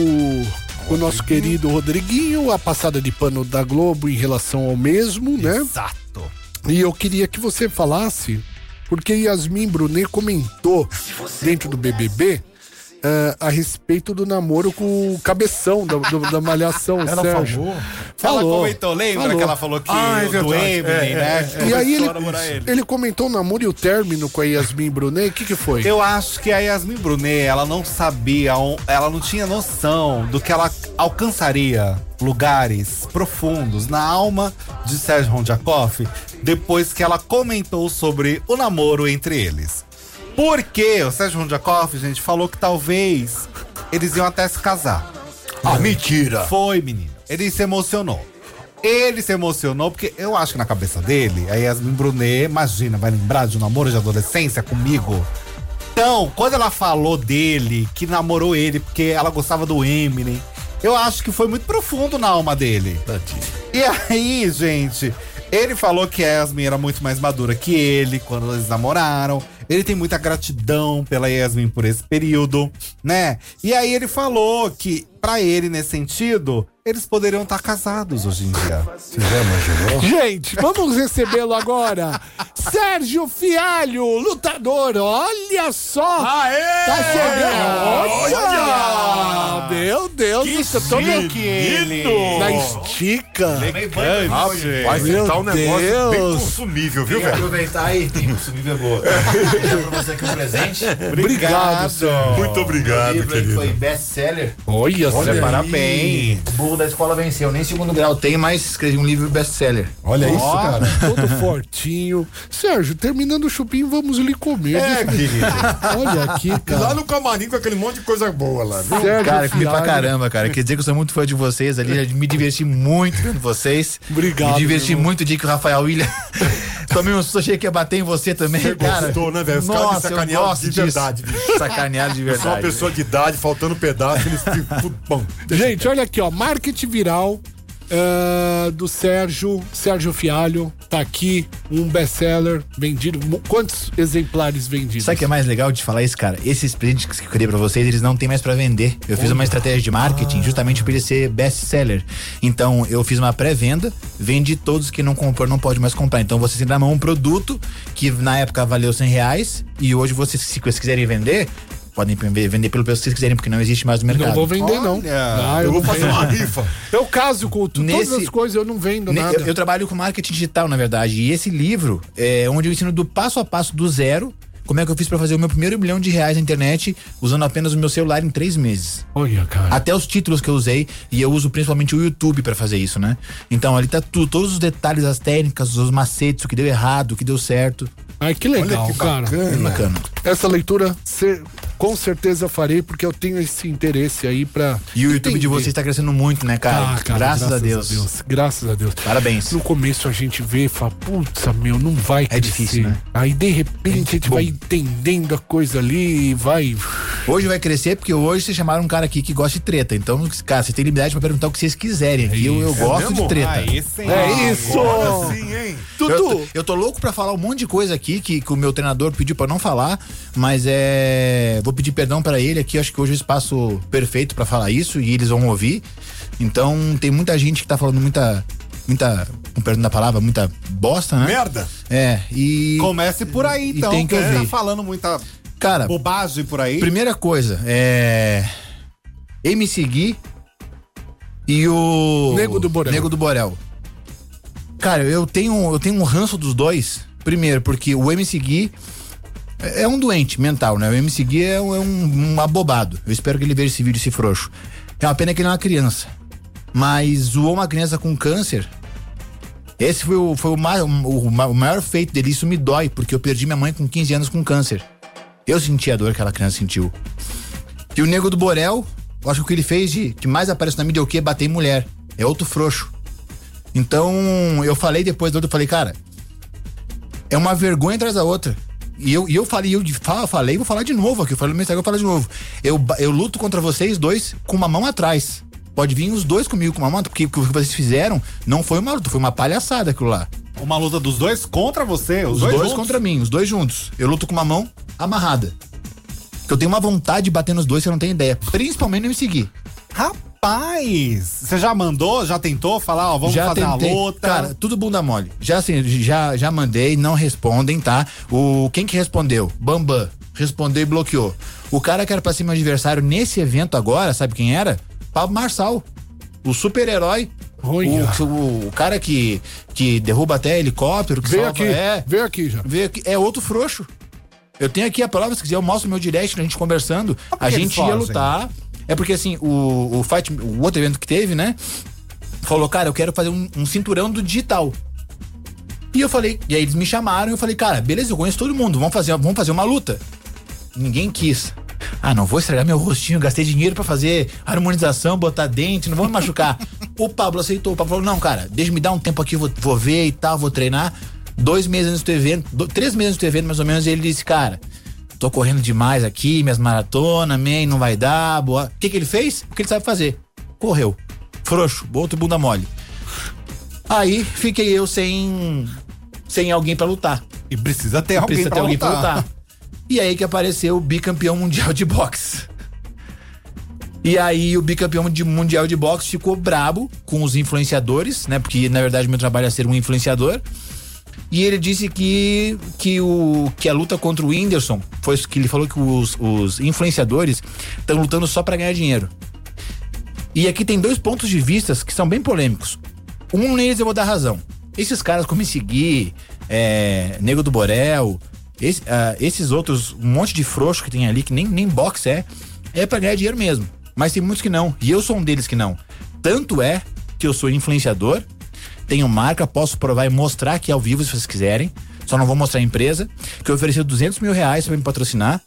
C: o nosso querido Rodriguinho, a passada de pano da Globo em relação ao mesmo, né?
E: Exato.
C: E eu queria que você falasse, porque Yasmin Brunet comentou dentro do BBB eh, a respeito do namoro com o cabeção da, do- da malhação,
D: Ela
C: Sérgio.
D: falou?
E: Ela
C: Falou.
E: comentou, lembra
C: Falou.
E: que ela falou que
D: Ah, é
E: do. Eminem,
D: É,
E: né?
D: é,
E: que
C: E aí ele,
E: ele.
C: ele comentou o namoro e o término com a Yasmin Brunet. O que, que foi?
E: Eu acho que a Yasmin Brunet, ela não sabia, ela não tinha noção do que ela alcançaria lugares profundos na alma de Sérgio Rondjakov depois que ela comentou sobre o namoro entre eles. Porque o Sérgio Rondjakov, gente, falou que talvez eles iam até se casar.
D: Ah, mentira.
E: Foi, menino. Ele se emocionou. Ele se emocionou porque eu acho que na cabeça dele, a Yasmin Brunet, imagina, vai lembrar de um namoro de adolescência comigo? Então, quando ela falou dele, que namorou ele porque ela gostava do Eminem, eu acho que foi muito profundo na alma dele. E aí, gente, ele falou que a Yasmin era muito mais madura que ele quando eles namoraram. Ele tem muita gratidão pela Yasmin por esse período, né? E aí ele falou que, pra ele, nesse sentido, eles poderiam estar casados hoje em dia.
D: Você já imaginou?
C: Gente, vamos recebê-lo agora. Sérgio Fialho, lutador. Olha só.
D: Aê!
C: Tá chegando. Olha! Meu Deus do céu. Tô no-
E: que ele.
C: na estica.
D: Vai
C: Meu
D: sentar um negócio bem
C: Deus.
D: consumível, viu, velho?
H: aproveitar aí, tem consumível boa. (laughs) Pra você aqui um presente.
C: Obrigado, Sérgio.
D: Muito obrigado,
H: que
D: querido.
H: foi best-seller.
C: Olha,
E: Olha,
C: Sérgio.
E: parabéns.
H: O burro da escola venceu. Nem segundo grau tem, mas escrevi um livro best-seller.
D: Olha isso,
E: Ó.
D: cara. (laughs)
C: Todo fortinho. Sérgio, terminando o chupim, vamos lhe comer.
D: É, querido.
C: Olha aqui, (laughs)
D: Lá
C: cara.
D: no camarim com aquele monte de coisa boa lá, viu?
C: Sérgio
H: Cara, comi pra caramba, cara. Quer dizer que eu sou muito fã de vocês ali. Me diverti muito vendo vocês.
C: Obrigado,
H: Me diverti muito o dia que o Rafael William. (laughs) Tomei um susto, achei que ia bater em você também,
D: Você
H: cara.
D: gostou, né, velho? Os caras me
H: Nossa, eu
D: sacanearam
H: gosto
D: de
H: disso.
D: verdade, bicho.
H: Sacaneado de
D: Eu sou uma
H: verdade.
D: pessoa de idade, faltando pedaço, eles ficam tudo bom.
C: Gente, olha aqui, ó. Marketing viral ah, do Sérgio, Sérgio Fialho. Tá aqui, um best-seller vendido. Quantos exemplares vendidos?
H: Sabe o que é mais legal de falar isso, cara? Esses presentes que eu queria pra vocês, eles não tem mais pra vender. Eu fiz uma estratégia de marketing justamente pra ele ser best-seller. Então, eu fiz uma pré-venda, vendi todos que não comprou, não pode mais comprar. Então, vocês têm na mão um produto que na época valeu 100 reais e hoje vocês, se vocês quiserem vender, podem vender pelo preço que vocês quiserem, porque não existe mais no mercado.
C: Não vou vender, não.
E: Olha,
C: Ah,
D: Eu vou
C: não
D: fazer
C: vendo.
D: uma rifa.
C: Eu caso com tu, todas
H: Nesse-
C: as coisas, eu não vendo
H: Ne-
C: nada.
H: Eu, eu trabalho com marketing digital, na verdade. E esse livro é onde eu ensino do passo a passo, do zero, como é que eu fiz pra fazer o meu primeiro milhão de reais na internet usando apenas o meu celular em três meses.
C: Olha, cara.
H: Até os títulos que eu usei, e eu uso principalmente o YouTube pra fazer isso, né? Então ali tá tudo, todos os detalhes, as técnicas, os macetes, o que deu errado, o que deu certo.
C: Ai, que legal,
D: Olha que
C: cara.
D: Bacana.
H: bacana.
C: Essa leitura, cê- com certeza farei, porque eu tenho esse interesse aí pra.
H: E o YouTube de
C: entender.
H: vocês tá crescendo muito, né, cara?
C: Ah, cara,
H: graças, a Deus.
C: Graças a Deus.
H: Parabéns.
C: No começo a gente vê e fala, putz, meu, não vai crescer.
H: difícil, né?
C: Aí de repente a gente vai entendendo a coisa ali e vai.
H: Hoje vai crescer porque hoje vocês chamaram um cara aqui que gosta de treta. Então, cara, vocês têm liberdade pra perguntar o que vocês quiserem. Aqui eu, eu gosto
D: mesmo?
H: de treta.
E: Aí sim.
C: É isso!
D: Agora sim, hein?
H: Eu
C: Tudo!
H: tô, eu tô louco pra falar um monte de coisa aqui que, que o meu treinador pediu pra não falar, mas é. Vou pedir perdão pra ele aqui. Acho que hoje é o espaço perfeito pra falar isso e eles vão ouvir. Então tem muita gente que tá falando muita. Muita. Com perdão da palavra, muita bosta, né?
D: Merda.
H: É, e.
E: Comece por aí,
H: E
E: então.
H: tem que ouvir.
E: tá falando muita
H: Cara,
E: bobagem por aí.
H: primeira coisa, é. MC Gui e o.
C: Nego do Borel.
H: Nego do Borel. Cara, eu tenho, eu tenho um ranço dos dois. Primeiro, porque o MC Gui é é um doente mental, né? O MC Gui é, um, é um, um abobado. Eu espero que ele veja esse vídeo, esse frouxo. É uma pena que ele é uma criança. Mas zoou uma criança com câncer. Esse foi o, foi o, ma- o o maior feito dele. Isso me dói, porque eu perdi minha mãe com 15 anos com câncer. Eu senti a dor que aquela criança sentiu. E o Nego do Borel, eu acho que o que ele fez de que mais aparece na mídia é o quê? Bater em mulher. É outro frouxo. Então, eu falei depois do outro, eu falei, cara, é uma vergonha atrás da outra. E eu, e eu falei, eu falei, vou falar de novo aqui, eu falei no meu Instagram, vou falar de novo. Eu, eu luto contra vocês dois com uma mão atrás. Pode vir os dois comigo com uma mão, porque o que vocês fizeram não foi uma luta, foi uma palhaçada aquilo lá.
E: Uma luta dos dois contra você, os,
H: Os
E: dois,
H: dois, contra mim, os dois juntos. Eu luto com uma mão amarrada. Eu tenho uma vontade de bater nos dois, você não tem ideia. Principalmente no me seguir.
E: Rapaz, você já mandou, já tentou falar, ó, vamos
H: já
E: fazer
H: tentei.
E: a luta?
H: Cara, tudo bunda mole. Já assim, já, já mandei, não respondem, tá? O quem que respondeu? Bambam. Respondeu e bloqueou. O cara que era pra ser meu adversário nesse evento agora, sabe quem era? Pablo Marçal. O super-herói. O, o, o cara que, que derruba até helicóptero, que
C: Veio
H: salva,
C: aqui,
H: é.
C: veio aqui já.
H: Veio aqui, é outro frouxo. Eu tenho aqui a prova, se quiser, eu mostro meu direct, a gente conversando. A gente ia lutar. É porque assim, o, o fight, o outro evento que teve, né? Falou, cara, eu quero fazer um, um cinturão do digital. E eu falei, e aí eles me chamaram e eu falei, cara, beleza, eu conheço todo mundo, vamos fazer, vamos fazer uma luta. Ninguém quis. Ah, não vou estragar meu rostinho, gastei dinheiro pra fazer harmonização, botar dente, não vou me machucar. (laughs) o Pablo aceitou, o Pablo falou, não, cara, deixa me dar um tempo aqui, vou, vou ver e tal, vou treinar. Dois meses antes do evento, do- três meses antes do evento, mais ou menos, ele disse, cara, tô correndo demais aqui, minhas maratonas, man, não vai dar, boa. O que que ele fez? O que ele sabe fazer? Correu. Frouxo, outro bunda mole. Aí fiquei eu sem sem alguém pra lutar.
E: E precisa ter alguém,
H: Precisa
E: pra,
H: ter alguém
E: lutar.
H: pra lutar. E aí que apareceu o bicampeão mundial de boxe. E aí o bicampeão de mundial de boxe ficou brabo com os influenciadores, né? Porque na verdade meu trabalho é ser um influenciador. E ele disse que, que, o, que a luta contra o Whindersson foi que ele falou que os, os influenciadores estão lutando só pra ganhar dinheiro. E aqui tem dois pontos de vistas que são bem polêmicos. Um neles eu vou dar razão. Esses caras como esse Gui, é, Nego do Borel, esse- ah, esses outros, um monte de frouxo que tem ali, que nem, nem boxe é, é pra ganhar dinheiro mesmo. Mas tem muitos que não. E eu sou um deles que não. Tanto é que eu sou influenciador, tenho marca, posso provar e mostrar aqui ao vivo se vocês quiserem. Só não vou mostrar a empresa. Que eu ofereci 200 mil reais pra me patrocinar.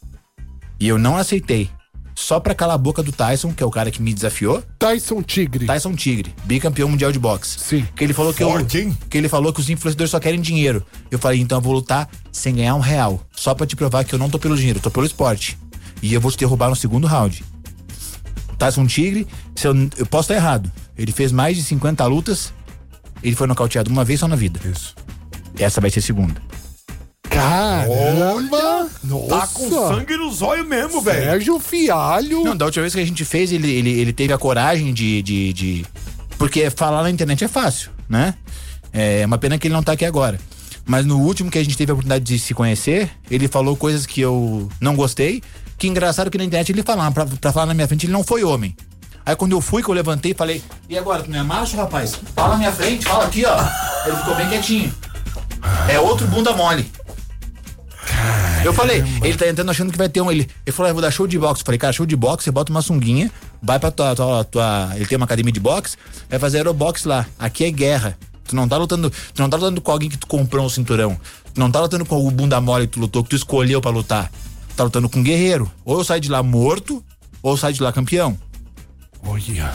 H: E eu não aceitei. Só pra calar a boca do Tyson, que é o cara que me desafiou.
C: Tyson Tigre.
H: Tyson Tigre, bicampeão mundial de boxe.
C: Sim.
H: Que ele falou que
E: Forte,
H: eu, que ele falou que os influenciadores só querem dinheiro. Eu falei, então eu vou lutar sem ganhar um real, só pra te provar que eu não tô pelo dinheiro, eu tô pelo esporte. E eu vou te derrubar no segundo round. Tyson Tigre, se eu, eu posso estar errado. Ele fez mais de 50 lutas. Ele foi nocauteado uma vez só na vida.
E: Isso.
H: Essa vai ser a segunda.
C: Caramba!
D: Tá com sangue nos olhos mesmo, velho.
C: Sérgio Fialho.
H: Não, da última vez que a gente fez, ele, ele, ele teve a coragem de, de, de- Porque falar na internet é fácil, né? É uma pena que ele não tá aqui agora. Mas no último que a gente teve a oportunidade de se conhecer, ele falou coisas que eu não gostei. Que engraçado que na internet ele falava, pra, pra falar na minha frente, ele não foi homem. Aí quando eu fui, que eu levantei, falei, e agora, tu não é macho, rapaz? Fala na minha frente, fala aqui, ó. Ele ficou bem quietinho. É outro bunda mole. Eu falei, ele tá entrando achando que vai ter um. Ele, ele falou, ah, eu vou dar show de boxe. Eu falei, cara, show de boxe, você bota uma sunguinha, vai pra tua, tua, tua- Ele tem uma academia de boxe, vai fazer aerobox lá. Aqui é guerra. Tu não tá lutando. Tu não tá lutando com alguém que tu comprou um cinturão. Tu não tá lutando com o bunda mole que tu lutou, que tu escolheu pra lutar. Tu tá lutando com um guerreiro. Ou eu saio de lá morto, ou eu saio de lá campeão.
D: Olha.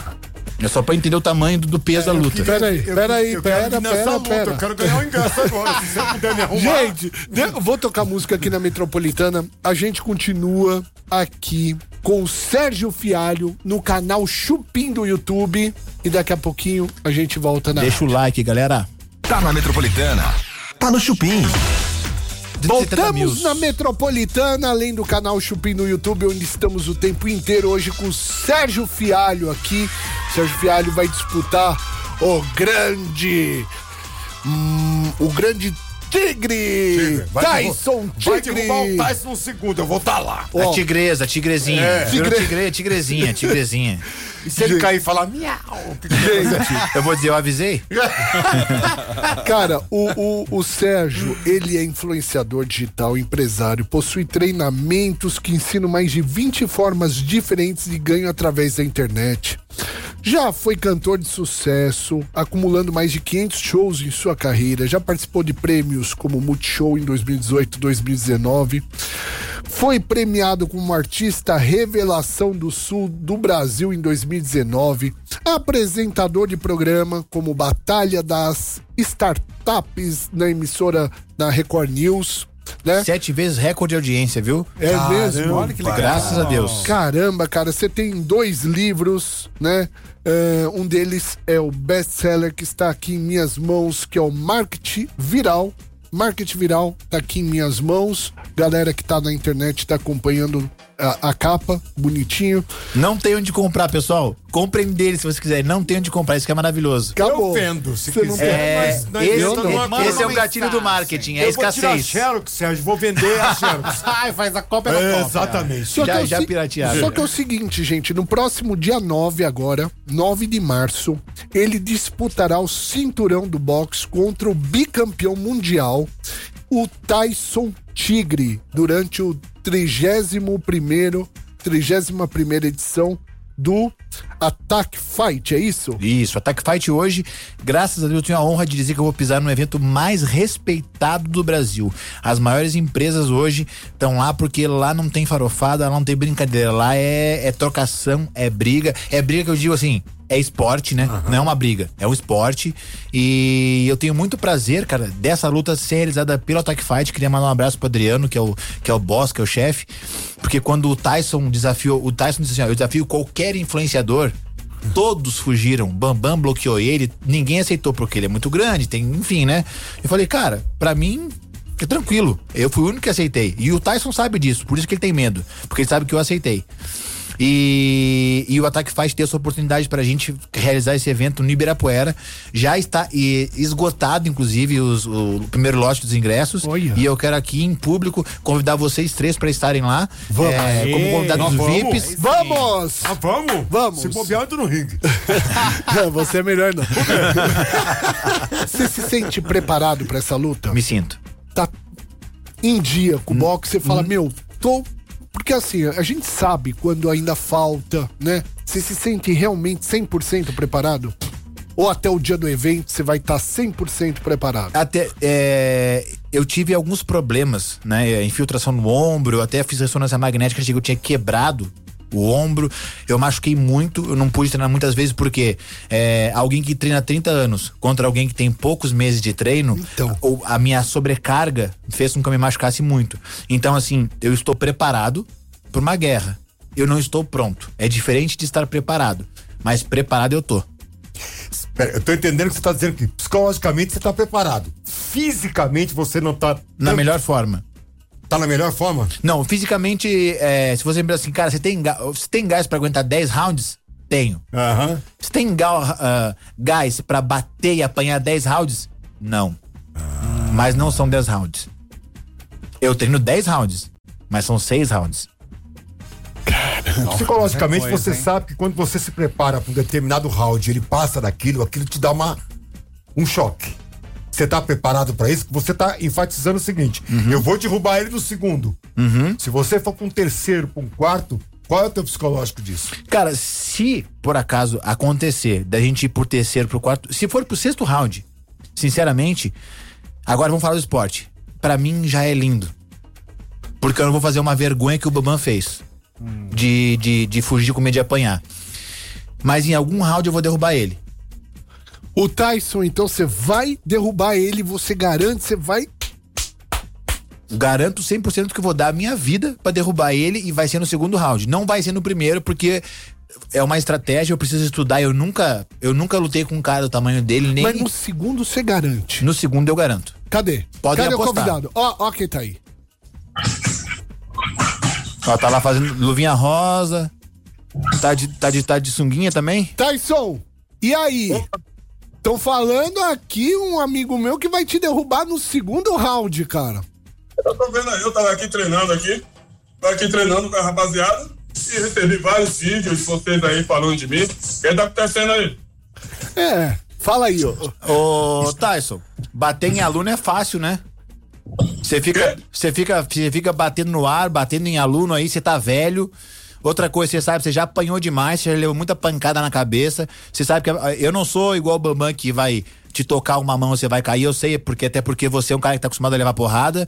H: É só pra entender o tamanho do, do peso da luta.
C: Pera aí, pera aí,
D: eu quero
C: pera,
D: ir nessa
C: pera,
D: luta,
C: pera.
D: Eu quero ganhar o ingresso agora. Se você puder me arrumar.
C: Gente, vou tocar música aqui na Metropolitana. A gente continua aqui com o Sérgio Fialho no canal Chupim do YouTube. E daqui a pouquinho a gente volta na.
H: Deixa o like, galera.
A: Tá na Metropolitana. Tá no Chupim.
H: 270 mil.
C: Voltamos na Metropolitana, além do canal Chupim no YouTube, onde estamos o tempo inteiro hoje com o Sérgio Fialho aqui. Sérgio Fialho vai disputar o grande. hum, o grande Tigre!
D: Vai
C: Tyson
D: derru- Vai
C: Tigre!
D: derrubar o Tyson no segundo, eu vou estar lá.
H: A tigresa, a tigrezinha.
D: É.
C: Tigre-
H: tigre, tigrezinha, tigrezinha.
D: E se ele cair e falar miau?
H: Eu vou dizer, eu avisei? (laughs)
C: Cara, o, o, o Sérgio, ele é influenciador digital, empresário, possui treinamentos que ensinam mais de 20 formas diferentes de ganho através da internet. Já foi cantor de sucesso, acumulando mais de 500 shows em sua carreira. Já participou de prêmios como Multishow em 2018 2019. Foi premiado como artista revelação do sul do Brasil em 2019. Apresentador de programa como Batalha das Startups na emissora da Record News. Né?
H: Sete vezes recorde de audiência, viu?
C: É mesmo?
E: Olha que legal.
H: Graças a Deus.
C: Caramba, cara, você tem dois livros, né? É, um deles é o best-seller que está aqui em minhas mãos, que é o Marketing Viral. Marketing Viral tá aqui em minhas mãos. Galera que tá na internet tá acompanhando a, a capa, bonitinho.
H: Não tem onde comprar, pessoal. Comprem dele se vocês quiserem. Não tem onde comprar, isso que é maravilhoso.
C: Acabou.
D: Eu vendo, se
C: Você não
D: quiser.
H: É,
D: mas não
H: esse,
D: não
E: manda
H: esse é o gatilho do marketing, é
D: eu vou tirar
H: escassez.
D: Xerox, Sérgio, vou vender a Xerox. (laughs)
E: Ai, faz a cópia da
D: É,
E: cópia.
D: exatamente.
C: Só
H: Já-
C: que é
H: já
C: se-
H: piratearam.
C: Só que é o seguinte, gente, no próximo dia 9 agora, 9 de março, ele disputará o cinturão do boxe contra o bicampeão mundial, o Tyson Tigre, durante o 31º, 31ª edição do Attack Fight, é isso?
H: Isso, Attack Fight hoje, graças a Deus, eu tenho a honra de dizer que eu vou pisar no evento mais respeitado do Brasil. As maiores empresas hoje estão lá porque lá não tem farofada, lá não tem brincadeira, lá é, é trocação, é briga. É briga que eu digo assim, é esporte, né? Não é uma briga, é um esporte. E eu tenho muito prazer, cara, dessa luta ser realizada pelo Attack Fight. Queria mandar um abraço pro Adriano, que é o, que é o boss, que é o chefe. Porque quando o Tyson desafiou, o Tyson disse assim: ó, eu desafio qualquer influenciador. Todos fugiram, Bambam bloqueou ele, ninguém aceitou porque ele é muito grande, tem, enfim, né? Eu falei, cara, pra mim é tranquilo. Eu fui o único que aceitei. E o Tyson sabe disso, por isso que ele tem medo, porque ele sabe que eu aceitei. E, e o Ataque Faz ter essa oportunidade pra gente realizar esse evento no Ibirapuera. Já está e, esgotado, inclusive, os- o, primeiro lote dos ingressos.
C: Olha.
H: E eu quero aqui em público convidar vocês três pra estarem lá.
C: Vamos.
H: é, como convidados
D: nós vamos.
H: VIPs.
C: Vamos!
D: Ah, vamos?
C: Vamos.
D: Se bobear, eu tô no ringue. (laughs)
C: Você é melhor não. (laughs) Você se sente preparado pra essa luta?
H: Me sinto.
C: tá em dia
H: Hum.
C: com o boxe, você fala, meu, tô. Porque assim, a gente sabe quando ainda falta, né? Você se sente realmente 100% preparado? Ou até o dia do evento você vai estar 100% preparado?
H: Até é, eu tive alguns problemas, né? Infiltração no ombro, até fiz ressonância magnética, achei que eu tinha quebrado o ombro, eu machuquei muito, eu não pude treinar muitas vezes porque é, alguém que treina 30 anos contra alguém que tem poucos meses de treino,
C: Então.
H: ou a minha sobrecarga fez com que eu me machucasse muito. Então, assim, eu estou preparado para uma guerra. Eu não estou pronto. É diferente de estar preparado, mas preparado eu tô.
D: Pera, eu tô entendendo que você tá dizendo que psicologicamente você tá preparado. Fisicamente você não tá.
H: Na melhor forma.
D: Tá na melhor forma?
H: Não, fisicamente, é, se você lembrar assim, cara, você tem, você tem gás pra aguentar 10 rounds? Tenho.
D: Aham.
H: Você tem ga- ah, gás pra bater e apanhar 10 rounds? Não. Mas não são 10 rounds. Eu treino 10 rounds, mas são 6 rounds.
D: Psicologicamente
E: coisa,
D: você
E: hein?
D: sabe que quando você se prepara para um determinado round, ele passa daquilo, aquilo te dá uma um choque. Você tá preparado para isso? Você tá enfatizando o seguinte: eu vou derrubar ele no segundo. Se você for para um terceiro, para um quarto, qual é o teu psicológico disso?
H: Cara, se por acaso acontecer da gente ir pro terceiro, pro quarto, se for pro sexto round, sinceramente, agora vamos falar do esporte. Pra mim já é lindo. Porque eu não vou fazer uma vergonha que o Bambam fez. De, de, de fugir com medo de apanhar. Mas em algum round eu vou derrubar ele.
C: O Tyson, então, você vai derrubar ele, você garante, você vai.
H: Garanto 100% que eu vou dar a minha vida pra derrubar ele e vai ser no segundo round. Não vai ser no primeiro porque é uma estratégia, eu preciso estudar. Eu nunca, eu nunca lutei com um cara do tamanho dele, nem
C: Mas no segundo você garante.
H: no segundo eu garanto.
C: Cadê?
H: Podem
C: Cadê o
H: apostar.
C: convidado? Ó, ó quem tá aí.
H: Ó, tá lá fazendo luvinha rosa. Tá de, tá de, tá de sunguinha também?
C: Tyson, e aí? Estão falando aqui um amigo meu que vai te derrubar no segundo round, cara.
I: Eu tô vendo aí, eu tava aqui treinando aqui, tava aqui treinando com a rapaziada e recebi vários vídeos de vocês aí falando de mim. O que tá acontecendo aí?
C: É, fala aí, ô.
H: Ô, Tyson, bater em aluno é fácil, né? Você fica, você fica, você fica batendo no ar, batendo em aluno aí, você tá velho. Outra coisa, você sabe, você já apanhou demais, você já levou muita pancada na cabeça. Você sabe que eu não sou igual o Bambam que vai te tocar uma mão, você vai cair. Eu sei, porque até porque você é um cara que tá acostumado a levar porrada.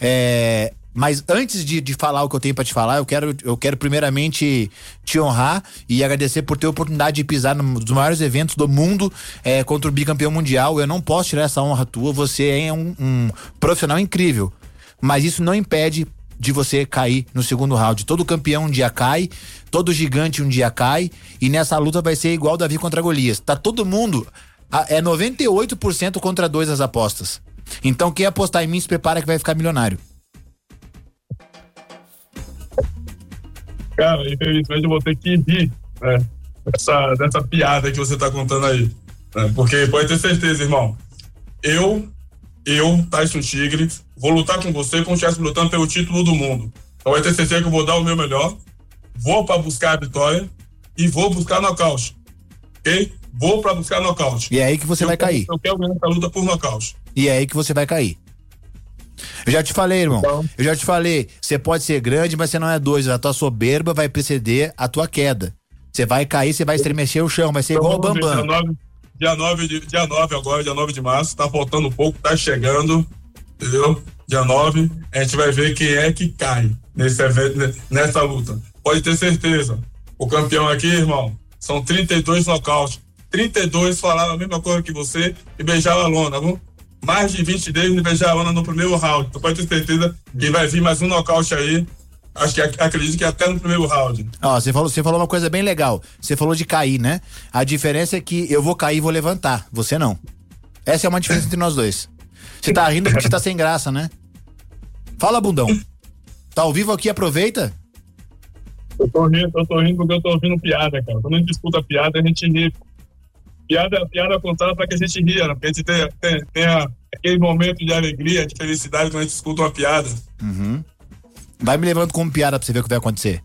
H: É, mas antes de, de falar o que eu tenho para te falar, eu quero, eu quero primeiramente te honrar e agradecer por ter a oportunidade de pisar num dos maiores eventos do mundo é, contra o bicampeão mundial. Eu não posso tirar essa honra tua, você é um, um profissional incrível. Mas isso não impede de você cair no segundo round. Todo campeão um dia cai, todo gigante um dia cai, e nessa luta vai ser igual Davi contra Golias. Tá todo mundo. É 98% contra dois as apostas. Então quem apostar em mim se prepara que vai ficar milionário.
I: Cara, infelizmente eu vou ter que rir né, dessa, dessa piada que você tá contando aí. né, porque pode ter certeza, irmão. Eu, eu, Tyson Tigre, vou lutar com você como se estivesse lutando pelo título do mundo. Então vai ter certeza que eu vou dar o meu melhor, vou para buscar a vitória e vou buscar nocaute. Ok? Vou para buscar nocaute.
H: E é aí que você
I: eu
H: vai cair.
I: Eu quero ganhar essa luta por nocaute.
H: E é aí que você vai cair. Eu já te falei, irmão.
I: Então.
H: Eu já te falei. Você pode ser grande, mas você não é dois. A tua soberba vai preceder a tua queda. Você vai cair, você vai estremecer o chão, vai ser igual o
I: Então, ver,
H: Bambam.
I: Dia 9, dia, 9 de, dia 9 agora, dia 9 de março, tá faltando pouco, tá chegando, entendeu? Dia 9, a gente vai ver quem é que cai nesse evento, ne- nessa luta. Pode ter certeza. O campeão aqui, irmão, são 32 nocaute. 32 falaram a mesma coisa que você e beijaram a lona, viu? Mais de 20 deles beijaram a lona no primeiro round. Então pode ter certeza que vai vir mais um nocaute aí. Acho que ac- acredito que até no primeiro round.
H: Ó, você falou, você falou uma coisa bem legal. Você falou de cair, né? A diferença é que eu vou cair e vou levantar. Você não. Essa é uma diferença entre nós dois. Você tá rindo porque você tá sem graça, né? Fala, bundão. Tá ao vivo aqui, aproveita.
I: Eu tô rindo, eu tô rindo porque eu tô ouvindo piada, cara. Quando a gente escuta piada, a gente ri. Piada, piada contada pra que a gente ria, né? Porque a gente tem, tem, tem a- aquele momento de alegria, de felicidade quando a gente escuta uma piada.
H: Vai me levando como piada pra você ver o que vai acontecer.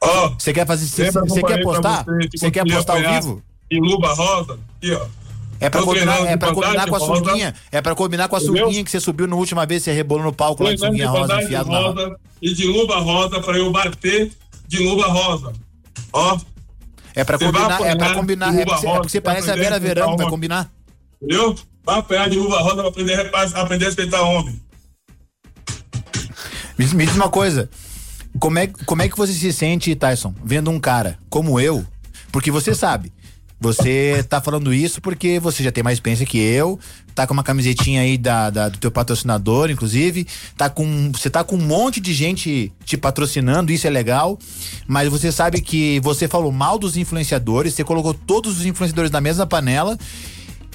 I: Ó,
H: Você quer fazer. Você quer apostar?
I: você, que
H: Você quer apostar ao vivo?
I: E luva rosa, aqui, ó.
H: É pra combinar,
I: treinando
H: é pra combinar com a sunguinha. É pra combinar com a sunguinha que você subiu na última vez, você rebolou no palco lá de sunguinha rosa enfiado na roda.
I: e de luva rosa pra eu bater de luva rosa. Ó,
H: É pra combinar, é pra combinar. É você, é você parece a Vera Verão, vai combinar.
I: entendeu? Vai apanhar de luva rosa pra aprender a respeitar homem.
H: Me, diz uma coisa. Como é, como é que você se sente, Tyson, vendo um cara como eu? Porque você sabe, você tá falando isso porque você já tem mais experiência que eu, tá com uma camisetinha aí da, da- do teu patrocinador, inclusive, tá com, você tá com um monte de gente te patrocinando, isso é legal, mas você sabe que você falou mal dos influenciadores, você colocou todos os influenciadores na mesma panela,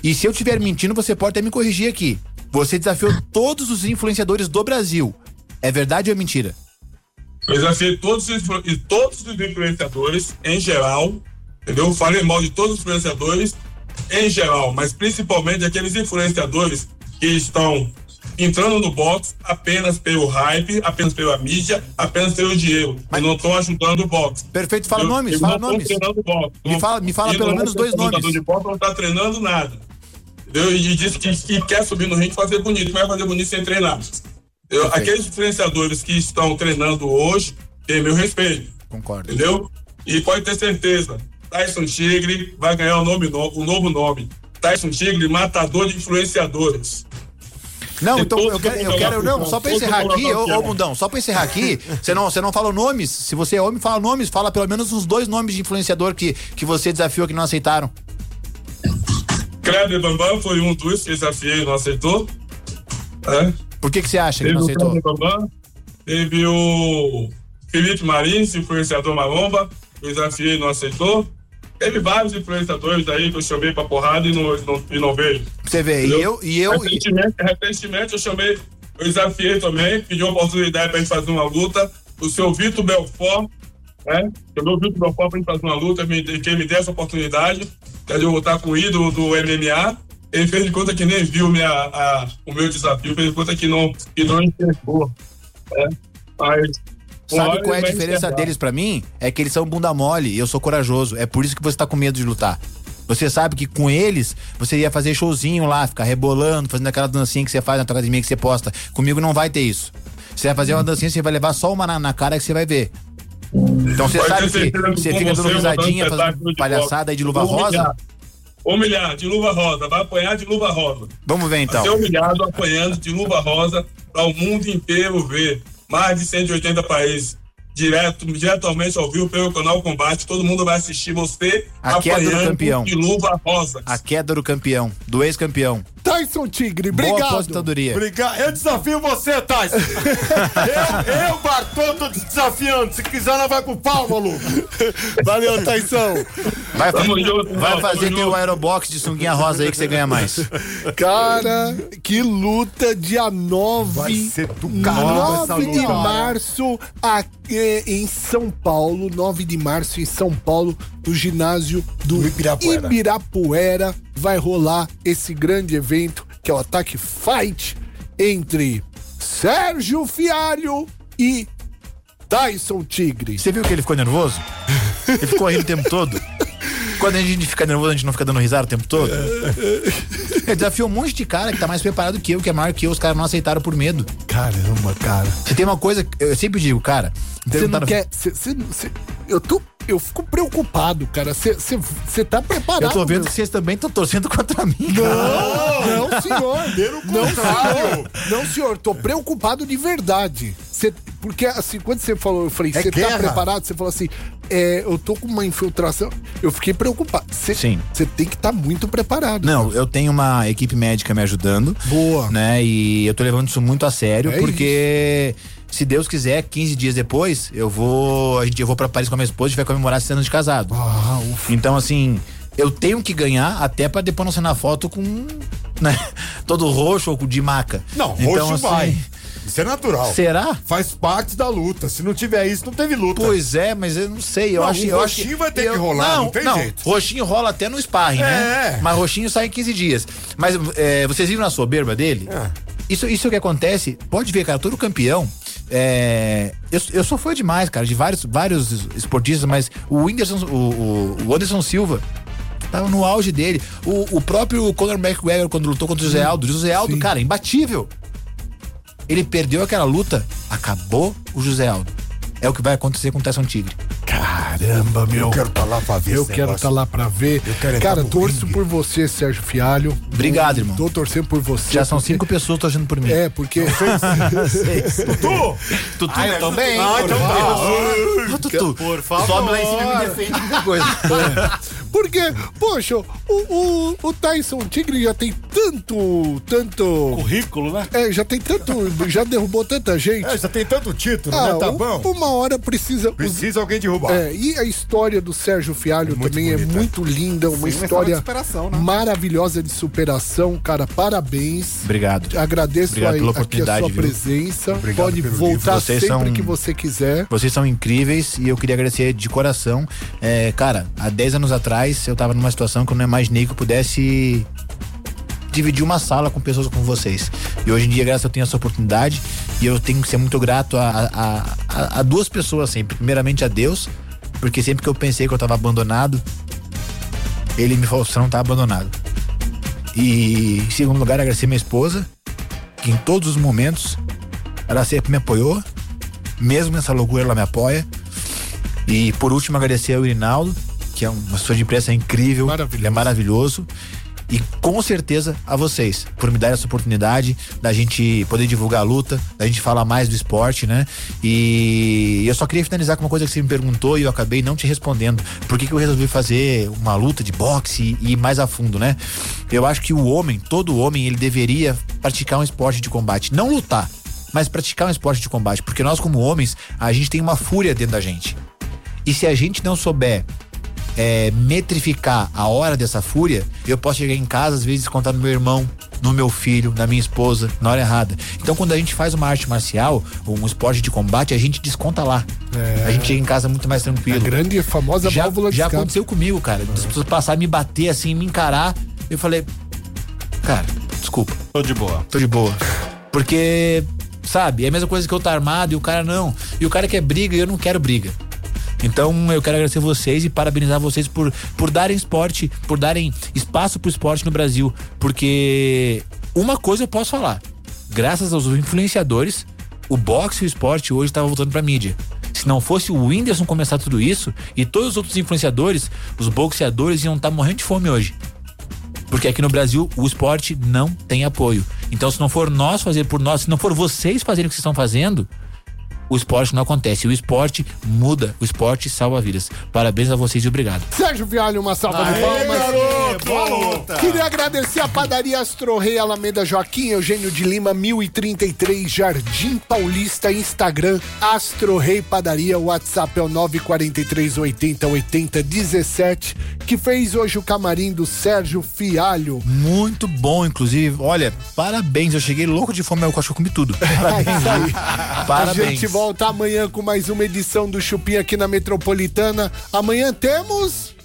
H: e se eu estiver mentindo, você pode até me corrigir aqui. Você desafiou todos os influenciadores do Brasil. É verdade ou é mentira?
I: Eu desafiei todos os, e todos os influenciadores em geral, entendeu? Falei mal de todos os influenciadores em geral, mas principalmente aqueles influenciadores que estão entrando no box apenas pelo hype, apenas pela mídia, apenas pelo dinheiro. Mas não estão ajudando o boxe.
H: Perfeito, fala
I: Eu-
H: nomes,
I: eu
H: fala nomes.
I: boxe.
H: Me fala- me fala
I: E
H: pelo
I: é
H: menos dois nomes.
I: de boxe não tá treinando nada. Entendeu? E disse que, que quer subir no ringue e fazer bonito, mas vai fazer bonito sem treinar. Eu- aqueles influenciadores que estão treinando hoje têm meu respeito.
H: Concordo.
I: Entendeu? E pode ter certeza, Tyson Tigre vai ganhar um, nome no, um novo nome. Tyson Tigre, matador de influenciadores.
H: Não, então eu quero, eu quero não, só pra encerrar aqui, ô, ô só pra encerrar aqui, você não, você não fala nomes, se você é homem, fala nomes, fala pelo menos uns dois nomes de influenciador que, que você desafiou que não aceitaram.
I: Kleber Bambam foi um dos que desafiei e não aceitou. É.
H: Por que que você acha que
I: Teve
H: não
I: o
H: aceitou?
I: Bambam, teve o Felipe Marins, influenciador maromba, eu desafiei e não aceitou. Teve vários influenciadores aí que eu chamei pra porrada e não, não, e não veio.
H: Você vê, e eu, e eu, e-
I: Recentemente, recentemente eu chamei, eu desafiei também, pedi uma oportunidade pra gente fazer uma luta. O seu Vitor Belfort né? Eu dou junto meu pau pra gente fazer uma luta, me, quem me deu essa oportunidade, que eu lutar com o ídolo do MMA. Ele fez de conta que nem viu minha, a- o meu desafio, fez de conta que não, que não enxergou. Né? Mas.
H: Sabe qual é a diferença deles pra mim? É que eles são bunda mole e eu sou corajoso. É por isso que você tá com medo de lutar. Você sabe que com eles, você ia fazer showzinho lá, ficar rebolando, fazendo aquela dancinha que você faz na tua academia que você posta. Comigo não vai ter isso. Você vai fazer uma dancinha, você vai levar só uma na, na cara que você vai ver. Então você sabe que você fica dando risadinha, fazendo palhaçada aí de luva rosa.
I: Humilhar. De luva rosa, vai apanhar de luva rosa.
H: Vamos ver então.
I: Vai ser humilhado apanhando de luva rosa para o mundo inteiro ver. Mais de 180 países. Direto, diretamente ao vivo pelo canal Combate. Todo mundo vai assistir você
H: A queda do campeão.
I: de luva rosa.
H: A queda do campeão, do ex-campeão.
C: Tyson Tigre,
H: Boa
C: obrigado.
H: aposentadoria.
D: Obrigado. Eu desafio você, Tyson. (laughs) eu, eu, Bartô, tô te desafiando. Se quiser, nós vai pro pau, maluco.
C: Valeu, Tyson.
H: Vai,
I: Tamo junto,
H: vai
I: irmão,
H: fazer teu aerobox de sunguinha rosa aí que você ganha mais.
C: Cara, que luta dia 9.
D: Vai ser do caramba essa
C: 9 de
D: luta.
C: março aqui em São Paulo. 9 de março em São Paulo, no ginásio do
D: Ibirapuera.
C: Ibirapuera. Vai rolar esse grande evento que é o Ataque Fight entre Sérgio Fialho e Tyson Tigre.
H: Você viu que ele ficou nervoso? Ele ficou rindo o tempo todo. Quando a gente fica nervoso, a gente não fica dando risada o tempo todo. Ele (laughs) desafiou um monte de cara que tá mais preparado que eu, que é maior que eu, os caras não aceitaram por medo.
C: Caramba, cara.
H: Se tem uma coisa, eu sempre digo, cara,
C: Você não quer. cê- cê- cê- eu tô. Eu fico preocupado, cara. Você tá preparado?
H: Eu tô vendo que vocês também estão torcendo contra mim.
C: Não, não, senhor. Não, senhor. Não, senhor. Tô preocupado de verdade. Cê- porque, assim, quando você falou, eu falei,
D: É
C: você tá
D: guerra.
C: preparado? Você falou assim, é, eu tô com uma infiltração. Eu fiquei preocupado. Cê,
H: Sim.
C: Você tem que estar muito preparado.
H: Não, eu tenho uma equipe médica me ajudando.
C: Boa.
H: Né? E eu tô levando isso muito a sério,
C: É
H: porque se Deus quiser, 15 dias depois, eu vou. A gente, eu vou pra Paris com a minha esposa e vai comemorar esse ano de casado.
C: Ah, ufa.
H: Então, assim, eu tenho que ganhar até pra depois não ser na foto com. Né, (laughs) todo roxo ou de maca.
D: Não,
H: então,
D: roxo vai. Isso é natural.
H: Será?
D: Faz parte da luta. Se não tiver isso, não teve luta.
H: Pois é, mas eu não sei. Eu
D: Não,
H: acho,
D: o
H: eu acho
D: roxinho vai ter
H: eu-
D: que rolar, não tem jeito.
H: Roxinho rola até no sparring,
D: É.
H: né? Mas roxinho sai em 15 dias. Mas é, vocês viram a soberba dele?
D: É.
H: Isso, isso que acontece, pode ver, cara, todo campeão. é, eu, eu sou fã demais, cara, de vários, vários esportistas, mas o Whindersson, o, o, o Anderson Silva. Tava no auge dele. O, o próprio Conor McGregor, quando lutou contra o José Aldo. José Aldo,
C: Sim.
H: cara, imbatível. Ele perdeu aquela luta, acabou o José Aldo. É o que vai acontecer com o Tyson Tigre.
C: Caramba, meu.
D: Eu quero estar lá pra ver
C: Eu
D: esse
C: quero estar lá pra ver.
D: Eu quero entrar
C: Cara, torço
D: ringue.
C: por você, Sérgio Fialho.
H: Obrigado, irmão.
C: Tô torcendo por você.
H: Já são
C: porque-
H: cinco pessoas torcendo por mim.
C: É, porque. (laughs)
D: Tutu!
H: Tutu
D: Ah, eu também. Ah, então
H: Ah,
D: tá.
H: Tutu,
D: Por favor.
H: sobe lá em cima e me defende qualquer coisa.
C: Porque, poxa, o, o, o Tyson Tigre já tem tanto. Tanto.
B: Currículo, né?
C: É, já tem tanto. Já derrubou tanta gente.
D: É, já tem tanto título,
C: Ah,
D: né? Tá bom.
C: Uma hora precisa.
D: Precisa alguém derrubar.
C: É, e a história do Sérgio Fialho
D: Muito
C: também é
D: bonita.
C: muito linda, uma
E: Sim, uma história
C: história
E: de superação, né?
C: maravilhosa de superação, cara. Parabéns.
H: Obrigado.
C: Agradeço
H: Obrigado
C: aí,
H: pela
C: aqui a
H: oportunidade,
C: sua
H: viu?
C: presença.
D: Obrigado
C: Pode
D: pelo
C: voltar sempre
H: são-
C: que você quiser.
H: Vocês são incríveis e eu queria agradecer de coração. É, cara, há 10 anos atrás eu tava numa situação que eu não imaginei que eu pudesse dividir uma sala com pessoas como vocês. E hoje em dia, graças a Deus, eu tenho essa oportunidade e eu tenho que ser muito grato a, a, a- a duas pessoas sempre. Primeiramente a Deus, porque sempre que eu pensei que eu tava abandonado, ele me falou, você não tá abandonado. E em segundo lugar, agradecer minha esposa, que em todos os momentos ela sempre me apoiou, mesmo nessa loucura ela me apoia. E por último, agradecer ao Irinaldo, que é uma pessoa de imprensa incrível,
C: Maravilhoso.
H: ele é maravilhoso. E com certeza a vocês, por me dar essa oportunidade da gente poder divulgar a luta, da gente falar mais do esporte, né? E eu só queria finalizar com uma coisa que você me perguntou e eu acabei não te respondendo. Por que, que eu resolvi fazer uma luta de boxe e ir mais a fundo, né? Eu acho que o homem, todo homem, ele deveria praticar um esporte de combate. Não lutar, mas praticar um esporte de combate. Porque nós, como homens, a gente tem uma fúria dentro da gente. E se a gente não souber é, metrificar a hora dessa fúria, eu posso chegar em casa, às vezes, contar no meu irmão, no meu filho, na minha esposa, na hora errada. Então, quando a gente faz uma arte marcial, um esporte de combate, a gente desconta lá. A gente chega em casa muito mais tranquilo.
C: A grande e famosa
H: já,
C: válvula de
H: já
C: escape.
H: aconteceu comigo, cara. As pessoas passarem, me bater assim, me encarar. Eu falei, cara, desculpa,
E: Tô de boa.
H: tô de boa. Porque, sabe, é a mesma coisa que eu tô armado e o cara não. E o cara quer briga e eu não quero briga. Então eu quero agradecer vocês e parabenizar vocês por, por darem esporte, por darem espaço pro esporte no Brasil. Porque uma coisa eu posso falar: graças aos influenciadores, o boxe e o esporte hoje estava voltando pra mídia. Se não fosse o Whindersson começar tudo isso e todos os outros influenciadores, os boxeadores iam estar morrendo de fome hoje. Porque aqui no Brasil o esporte não tem apoio. Então, se não for nós fazer por nós, se não for vocês fazerem o que vocês estão fazendo, o esporte não acontece. O esporte muda, o esporte salva vidas. Parabéns a vocês e obrigado.
C: Sérgio Vialho, uma salva de palmas.
E: Boa luta.
C: Queria agradecer a padaria Astro Rei Alameda Joaquim Eugênio de Lima 1033 Jardim Paulista Instagram Astro Rei Padaria WhatsApp é o 943 80 80 17 que fez hoje o camarim do Sérgio Fialho.
H: Muito bom, inclusive. Olha, parabéns. Eu cheguei louco de fome, eu acho que eu comi tudo. (laughs)
C: É isso aí.
H: Parabéns.
C: Gente volta amanhã com mais uma edição do Chupim aqui na Metropolitana. Amanhã temos.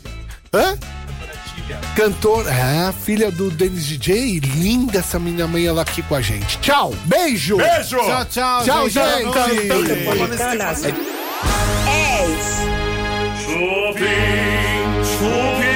C: Hã? Cantor, é, filha do Denis DJ, linda essa minha mãe ela aqui com a gente. Tchau, beijo.
B: Beijo!
E: Tchau, tchau,
C: Tchau, gente.
G: Metropolitanas.
B: Chupim, chupim.